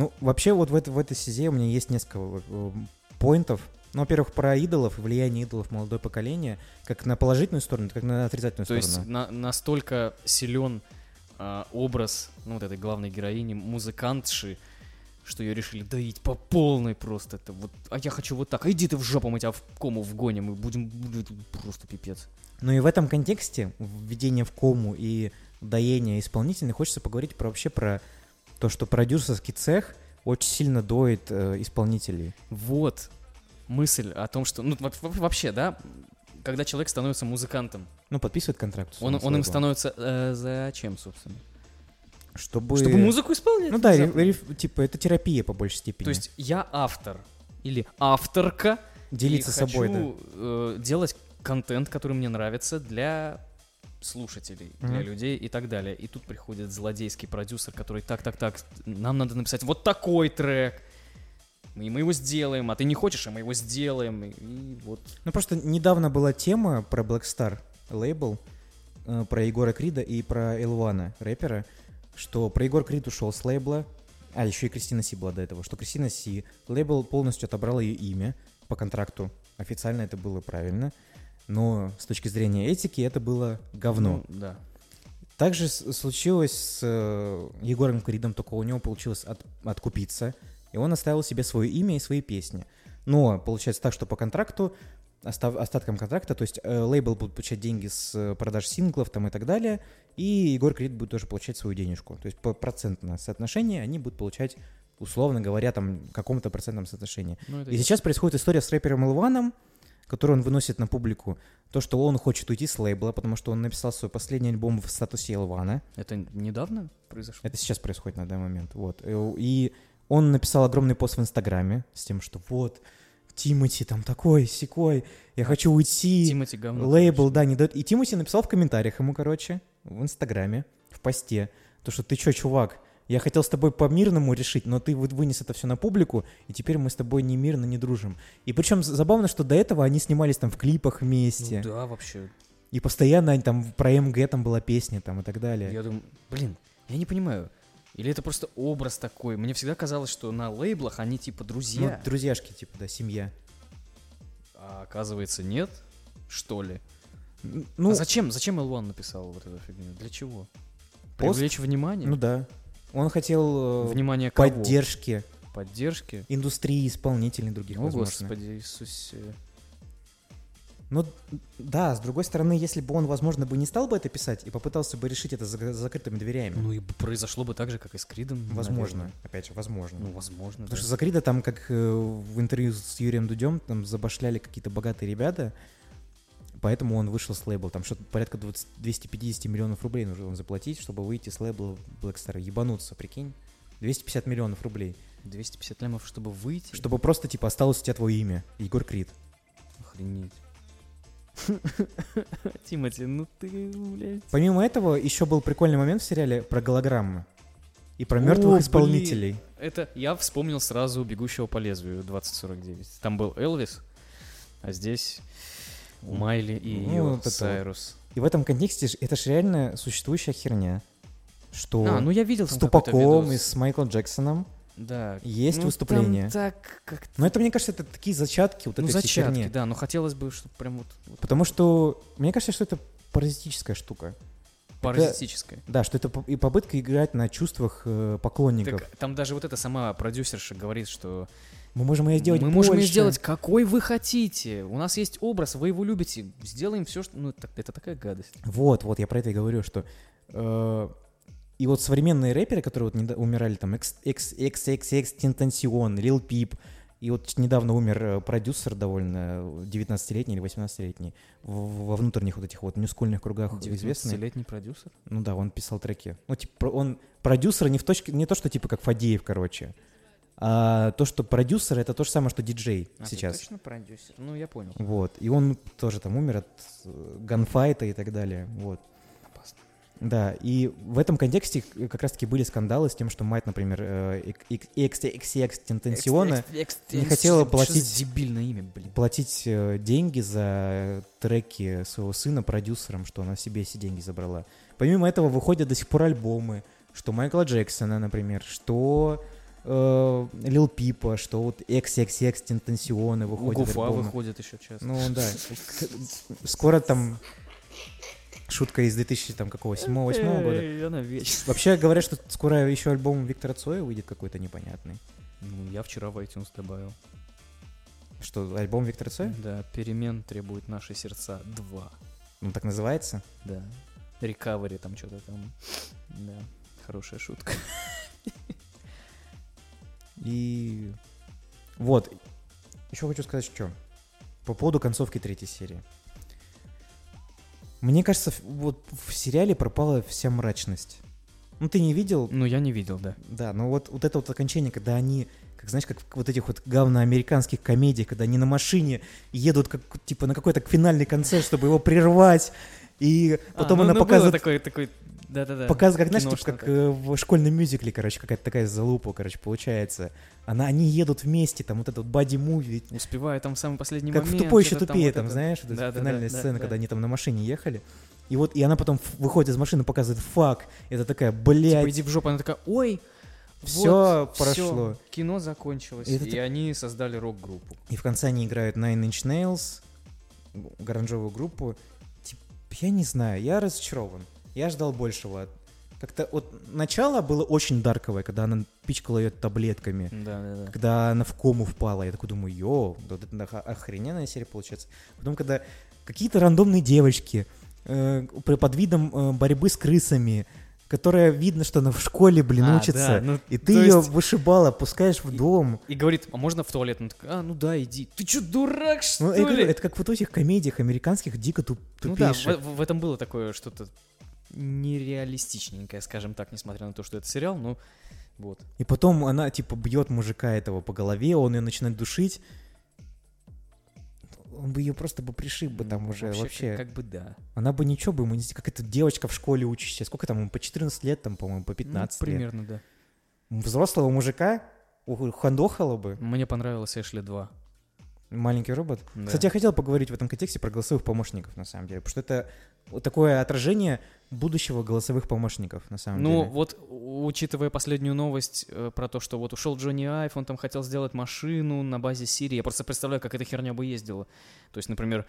Ну, вообще, вот в, этой- в этой сезе у меня есть несколько э, поинтов. Ну, во-первых, про идолов и влияние идолов молодое поколение, как на положительную сторону, так и на отрицательную То сторону. есть на- настолько силен а, образ ну, вот этой главной героини, музыкантши, что ее решили доить по полной просто. Это вот, а я хочу вот так. А иди ты в жопу, мы тебя в кому вгоним, и будем будет просто пипец. Ну и в этом контексте введение в кому и доение исполнительных хочется поговорить про вообще про то, что продюсерский цех очень сильно доит э, исполнителей. Вот мысль о том, что, ну, во- во- вообще, да, когда человек становится музыкантом, Ну, подписывает контракт. он, он им становится э, зачем, собственно? Чтобы... Чтобы музыку исполнять. Ну да, внезапно. реф- типа, это терапия по большей степени. То есть я автор или авторка, Делиться и собой, да. хочу, э, делать контент, который мне нравится для слушателей, для Мгм. людей и так далее. И тут приходит злодейский продюсер, который так, так, так, нам надо написать вот такой трек. И мы его сделаем, а ты не хочешь, а мы его сделаем. И, и вот. Ну, просто недавно была тема про Black Star лейбл, э, про Егора Крида и про Элвана, рэпера, что про Егор Крид ушел с лейбла, а еще и Кристина Си была до этого, что Кристина Си, лейбл полностью отобрал ее имя по контракту, официально это было правильно, но с точки зрения этики это было говно. Ну, да. Также случилось с э, Егором Кридом, только у него получилось от- откупиться, и он оставил себе свое имя и свои песни. Но получается так, что по контракту, остав- остаткам контракта, то есть э, лейбл будет получать деньги с э, продаж синглов там и так далее, и Егор Крид будет тоже получать свою денежку. То есть по процентное соотношение они будут получать, условно говоря, там в каком-то процентном соотношении. Ну, И сейчас происходит история с рэпером Илваном, которую он выносит на публику. То, что он хочет уйти с лейбла, потому что он написал свой последний альбом в статусе Илвана. Это недавно произошло? Это сейчас происходит на данный момент. Вот. Э, И он написал огромный пост в Инстаграме с тем, что вот, Тимати там такой, секой, я хочу уйти. Тимати говно. Лейбл, да, не дает. И Тимати написал в комментариях ему, короче, в Инстаграме, в посте, то, что ты чё, чувак, я хотел с тобой по-мирному решить, но ты вынес это все на публику, и теперь мы с тобой не мирно, не дружим. И причем забавно, что до этого они снимались там в клипах вместе. Ну да, вообще. И постоянно они там про МГ там была песня там и так далее. Я думаю, блин, я не понимаю. Или это просто образ такой? Мне всегда казалось, что на лейблах они типа Ну, друзья. друзьяшки, типа, да, семья. А оказывается, нет, что ли? Ну, а зачем, зачем L1 написал вот эту фигню? Для чего? Пост? Привлечь внимание? ну да. Он хотел э, Внимание кого? поддержки Поддержки? индустрии исполнительной других, О, возможно. Господи Иисусе. Ну, да, с другой стороны, если бы он, возможно, бы не стал бы это писать и попытался бы решить это за закрытыми дверями. Ну и произошло бы так же, как и с Кридом. Возможно, наверное. опять же, возможно. Ну, возможно. Потому да. что за Крида там, как э, в интервью с Юрием Дудем, там забашляли какие-то богатые ребята, поэтому он вышел с лейбла. Там что-то порядка 20 250 миллионов рублей нужно было заплатить, чтобы выйти с лейбла Black Star. Ебануться, прикинь. 250 миллионов рублей. 250 лямов, чтобы выйти. Чтобы просто, типа, осталось у тебя твое имя. Егор Крид. Охренеть. Тимати, ну ты, блядь. Помимо этого, еще был прикольный момент в сериале про голограммы. И про О, мертвых блин. исполнителей. Это я вспомнил сразу «Бегущего по лезвию» 2049. Там был Элвис, а здесь Майли и Ну, вот это вот. Сайрус. И в этом контексте это же реально существующая херня. Что А, ну я видел с Тупаком и с Майклом Джексоном Да. есть Ну, выступление. Так как Но это, мне кажется, это такие зачатки вот Ну, этой зачатки, херни. да, но хотелось бы, чтобы прям вот, вот Потому что мне кажется, что это паразитическая штука. паразитическое. Да, что это и попытка играть на чувствах э, поклонников. Так, там даже вот эта сама продюсерша говорит, что Мы можем ее сделать мы можем ее больше. сделать какой вы хотите. У нас есть образ, вы его любите. Сделаем все, что... Ну, так- это такая гадость. Вот, вот, я про это и говорю, что... э, и вот современные рэперы, которые вот недо- умирали, там, XXX Tentacion, Lil Peep, и вот недавно умер э, продюсер довольно, 19-летний или 18-летний, в- во внутренних вот этих вот ньюскульных кругах известный. 19-летний продюсер. Ну да, он писал треки. Ну, типа, он продюсер не в точке, не то, что типа как Фадеев, короче, а то, что продюсер, это то же самое, что диджей А, ты сейчас. точно продюсер? Ну, я понял. Вот. И он тоже там умер от э, ганфайта и так далее. Вот. Опасно. Да, и в этом контексте э, как раз-таки были скандалы с тем, что мать, например, э, XXX Tentacion не хотела платить- дебильное имя, блин. платить э, деньги за треки своего сына продюсерам, что она себе все деньги забрала. Помимо этого выходят до сих пор альбомы, что Майкла Джексона, например, что э, Лил Пипа, что вот XXX У выходят Гуфа альбомы. выходит еще часто. Ну да. Скоро там шутка из 2000 там какого 7 8 года. Вообще говорят, что скоро еще альбом Виктора Цоя выйдет какой-то непонятный. Ну, я вчера в iTunes добавил. Что, альбом Виктора Цоя? Да, перемен требуют наши сердца 2. Он так называется? Да. Рекавери там что-то там. Да. Хорошая шутка. И вот. Еще хочу сказать, что по поводу концовки третьей серии. Мне кажется, вот в сериале пропала вся мрачность. Ну, ты не видел? Ну, я не видел, да. Да, но вот, вот это вот окончание, когда они, как знаешь, как вот этих вот говноамериканских комедиях, когда они на машине едут как, типа на какой-то финальный концерт, чтобы его прервать, и потом А, ну, она ну, было показывает, такой, такой, да-да-да. показывает, как, знаешь, типа, как э, в школьном мюзикле, короче, какая-то такая залупа, короче, получается. Она, они едут вместе, там вот этот боди-муви, Успеваю там в самый последний как в момент. «Тупой еще тупее», вот там, знаешь, вот финальная да, сцена, да. когда они там на машине ехали. И вот, и она потом выходит из машины, показывает «фак», это такая, блядь, Типа, иди в жопу, она такая, ой, Всё вот, прошло. всё, кино закончилось, И это и они создали рок-группу. И в конце они играют Nine Inch Nails, гаранжовую группу. Типа, я не знаю, я разочарован. Я ждал большего. Как-то вот начало было очень дарковое, когда она пичкала ее таблетками, Да-да-да. когда она в кому впала. Я такой думаю, йоу, да вот это охрененная серия получается. Потом, когда какие-то рандомные девочки э, под видом э, борьбы с крысами, которая видно, что она в школе, блин, А, учится, да, ну, и ты ее есть- вышибала, пускаешь в дом. И говорит, а можно в туалет? Она такая, а, ну да, иди. Ты чё, дурак, что Ну, ли? говорю, это как вот в этих комедиях американских дико туп- Ну да, тупейших. в- в этом было такое что-то нереалистичненькое, скажем так, несмотря на то, что это сериал, но вот. И потом она, типа, бьет мужика этого по голове, он ее начинает душить. Он бы ее просто бы пришиб бы там Ну, уже вообще. Как, как бы да. Она бы ничего бы ему не... Как эта девочка в школе учащаяся. Сколько там ему? По 14 лет, там, по-моему, по 15 ну, лет. примерно, да. Взрослого мужика ухандохала бы. Мне понравилось Эшли 2. Маленький робот. Да. Кстати, я хотел поговорить в этом контексте про голосовых помощников, на самом деле. Потому что это такое отражение будущего голосовых помощников, на самом Ну, деле. вот, у- учитывая последнюю новость э, про то, что вот ушел Джонни Айв, он там хотел сделать машину на базе Сирии. Я просто представляю, как эта херня бы ездила. То есть, например,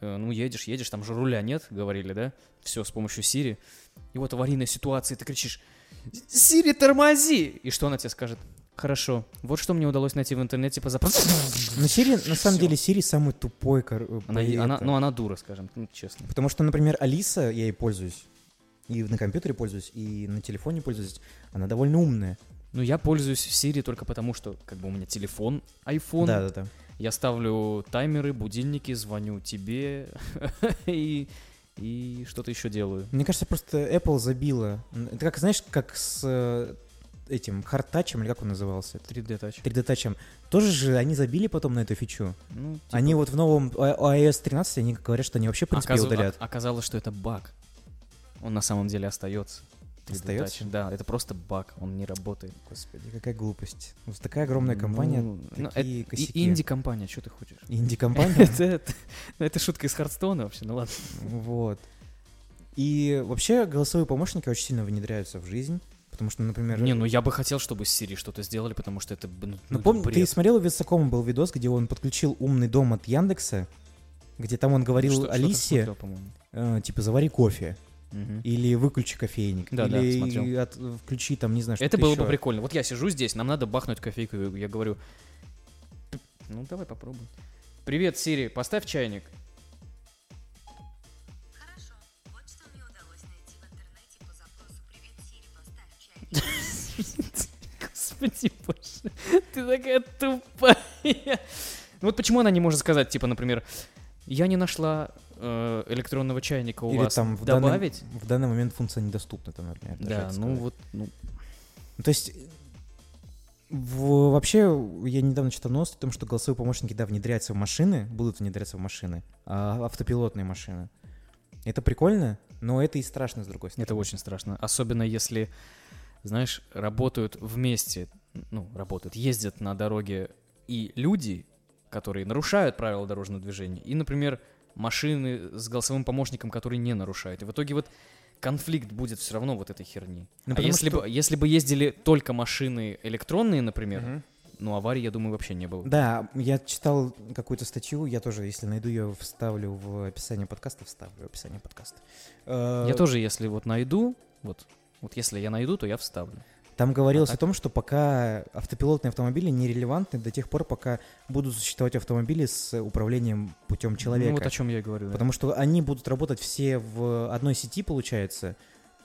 э, ну, едешь, едешь, там же руля нет, говорили, да? Все с помощью Сири. И вот аварийная ситуация, ты кричишь, Сири, тормози! И что она тебе скажет? Хорошо. Вот что мне удалось найти в интернете по запросу. Но Сири, на самом деле, Сири самый тупой. кор- э, Она, ну, она дура, скажем, ну, честно. Потому что, например, Алиса, я ей пользуюсь. И на компьютере пользуюсь, и на телефоне пользуюсь. Она довольно умная. Ну, я пользуюсь Siri только потому, что как бы у меня телефон, iPhone. Да-да-да. Я ставлю таймеры, будильники, звоню тебе и, и что-то еще делаю. Мне кажется, просто Apple забила. Это как, знаешь, как с э, этим хардтачем, или как он назывался? 3D тач. 3D-тачем. Тоже же они забили потом на эту фичу. Ну, типа, Они вот в новом iOS 13, они говорят, что они вообще, в принципе, оказыв- удалят. Оказалось, что это баг. Он на самом деле остается. 3D Остается? Да, это просто баг, он не работает. Господи, какая глупость. Вот такая огромная компания, Ну, ну, такие это косяки. инди-компания, что ты хочешь? инди-компания. Это, это, ну, это шутка из Хардстоуна вообще, ну ладно. Вот. И вообще голосовые помощники очень сильно внедряются в жизнь. Потому что, например... Не, ну я бы хотел, чтобы с Siri что-то сделали, потому что это, ну, ну, помни, ты смотрел у Висакома был видос, где он подключил умный дом от Яндекса, где там он говорил Что- Алисе, смотрел, э, типа, завари кофе, Мгм. или выключи кофейник, Да, да, или смотрел. от- включи там, не знаю, что Это было бы прикольно. Вот я сижу здесь, нам надо бахнуть кофейку. Я говорю, ну давай попробуем. Привет, Сири, поставь чайник. Господи боже, ты такая тупая. Ну вот почему она не может сказать, типа, например, я не нашла э, электронного чайника у Или вас, там в данный, добавить? в данный момент функция недоступна, там, например. Да, ну сказать. вот, ну, Ну, То есть, в- вообще, я недавно читал новость о том, что голосовые помощники, да, внедряются в машины, будут внедряться в машины, а автопилотные машины. Это прикольно, но это и страшно, с другой стороны. это очень страшно. Особенно если, знаешь, работают вместе, ну, работают, ездят на дороге и люди, которые нарушают правила дорожного движения, и, например, машины с голосовым помощником, которые не нарушают. И в итоге вот конфликт будет все равно вот этой херни. Ну, а если, что- бы, если бы ездили только машины электронные, например, Мгм. ну, аварий, я думаю, вообще не было. Да, я читал какую-то статью, я тоже, если найду ее, вставлю в описание подкаста, вставлю в описание подкаста. Э, Я тоже, если вот найду, вот, вот если я найду, то я вставлю. Там говорилось А о так? том, что пока автопилотные автомобили нерелевантны до тех пор, пока будут существовать автомобили с управлением путем человека. Ну, вот о чем я и говорю. да. Потому что они будут работать все в одной сети, получается,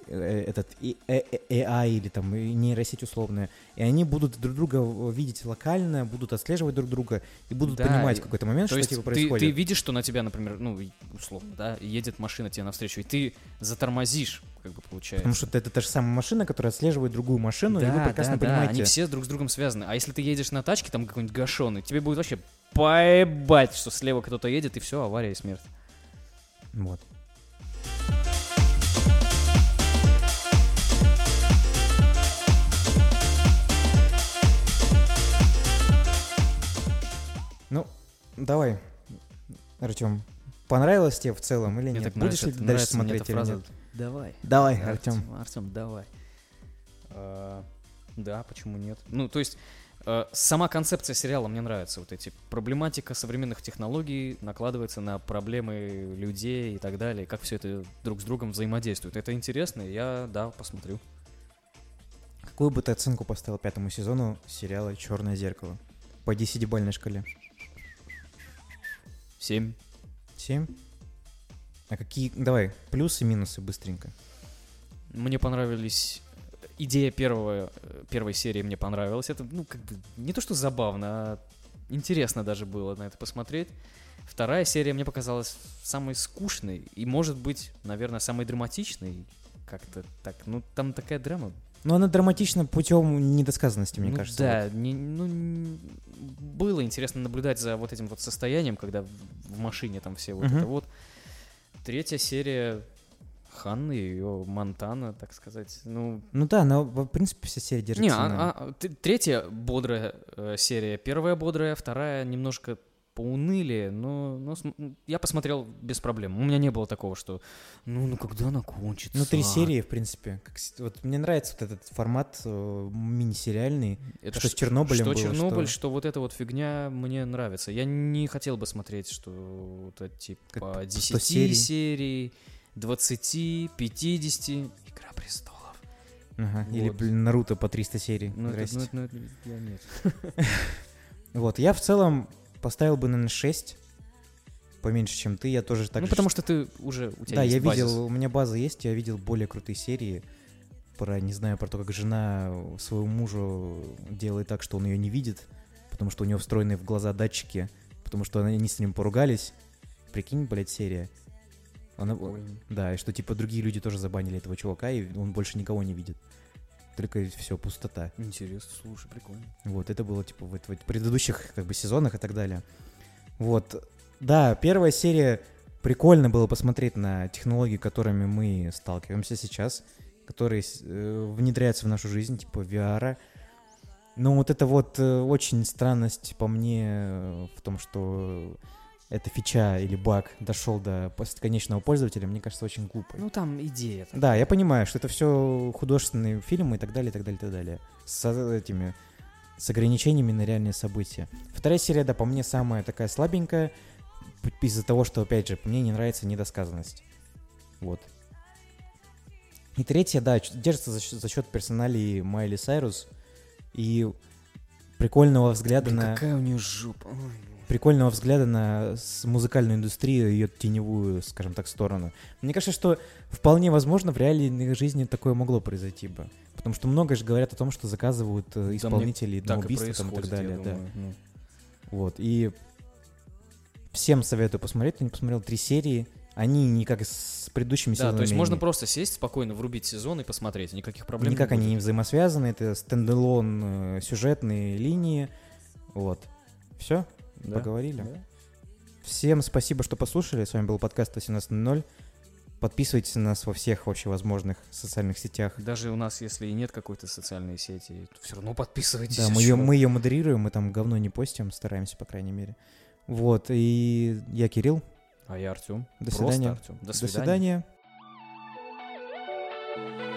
этот и- э- э- AI или там нейросеть условная, и они будут друг друга видеть локально, будут отслеживать друг друга и будут Да, понимать в какой-то момент, То что есть типа ты, происходит. ты видишь, что на тебя, например, ну, условно, да, едет машина тебе навстречу, и ты затормозишь, как бы получается. Потому что это та же самая машина, которая отслеживает другую машину, и вы прекрасно да, да, понимаете. они все друг с другом связаны. А если ты едешь на тачке, там какой-нибудь гашеный, тебе будет вообще поебать, что слева кто-то едет, и все, авария и смерть. Вот. Давай, Артем. Понравилось тебе в целом или Мне нет? Будешь ли ты дальше смотреть или нет? Давай. Давай, Артем. Артем, давай. А, Да, почему нет? Ну, то есть, э, сама концепция сериала мне нравится. Вот эти проблематика современных технологий накладывается на проблемы людей и так далее. Как все это друг с другом взаимодействует. Это интересно, я, да, посмотрю. Какую бы ты оценку поставил пятому сезону сериала «Черное зеркало»? По 10-бальной шкале. Семь. 7? А какие... Давай, плюсы и минусы быстренько. Мне понравились... Идея первого, э, первой серии мне понравилась. Это, ну, как бы, не то что забавно, а интересно даже было на это посмотреть. Вторая серия мне показалась самой скучной и, может быть, наверное, самой драматичной. Как-то так. Ну, там такая драма. Но она драматична путем недосказанности, мне ну, кажется. Да, вот. не- ну, было интересно наблюдать за вот этим вот состоянием, когда в, машине там все вот Мгм. это вот. Третья серия Ханны, ее Монтана, так сказать. Ну, Ну да, но в принципе вся серия держится Не, на- а- а, третья бодрая э, серия, первая бодрая, вторая немножко поуныли, но, но я посмотрел без проблем. У меня не было такого, что ну, ну когда она кончится? Ну, три серии, в принципе. Как вот мне нравится вот этот формат э, мини-сериальный. Это что с Чернобылем Что было, Чернобыль, что- что... вот эта вот фигня мне нравится. Я не хотел бы смотреть, что вот это типа Как по 10 100 серий. серий, 20, 50, Игра престолов. Ага, Или, Вот. блин, Наруто по 300 серий. Ну, это, ну, ну, это я нет. Вот, я в целом поставил бы, наверное, 6. Поменьше, чем ты. Я тоже так ну, же потому что ты уже, у тебя Да, я базис. видел, у меня база есть, я видел более крутые серии про, не знаю, про то, как жена своему мужу делает так, что он ее не видит, потому что у него встроены в глаза датчики, потому что они с ним поругались. Прикинь, блядь, серия. Она, Прикольно. да, и что типа другие люди тоже забанили этого чувака, и он больше никого не видит. Только все, пустота. Интересно, слушай, прикольно. Вот, это было, типа, в, в предыдущих, как бы, сезонах и так далее. Вот, да, первая серия, прикольно было посмотреть на технологии, которыми мы сталкиваемся сейчас, которые э, внедряются в нашу жизнь, типа VR. Но вот это вот э, очень странность по мне э, в том, что эта фича или баг дошел до конечного пользователя, мне кажется, очень глупо. Ну, там идея. такая. Да, я понимаю, что это все художественные фильмы и так далее, и так далее, и так далее. С этими с ограничениями на реальные события. Вторая серия, да, по мне самая такая слабенькая, из-за того, что, опять же, мне не нравится недосказанность. Вот. И третья, да, держится за, счет- за счет персоналии Майли Сайрус и прикольного взгляда Блин, на какая у нее жопа. Ой. Прикольного взгляда на музыкальную индустрию, ее теневую, скажем так, сторону. Мне кажется, что вполне возможно в реальной жизни такое могло произойти бы. Потому что много же говорят о том, что заказывают э, Да исполнителей на Так и убийство там, и так далее. Да. ну. Вот. И всем советую посмотреть, кто не посмотрел три серии. Они никак с предыдущими Да, то есть сезонами можно просто сесть спокойно, врубить сезон и посмотреть, никаких проблем никак не они не будет. взаимосвязаны. Это стендалон э, сюжетные линии. Вот. Все, Да. поговорили. Да. Всем спасибо, что послушали. С вами был подкаст 18.00. Подписывайтесь на нас во всех вообще возможных социальных сетях. Даже у нас, если и нет какой-то социальной сети, все равно подписывайтесь. Да, мы ее, мы ее модерируем, мы там говно не постим, стараемся, по крайней мере. Вот, и я Кирилл. А я Артем. До Просто свидания. Артем. До До свидания. свидания.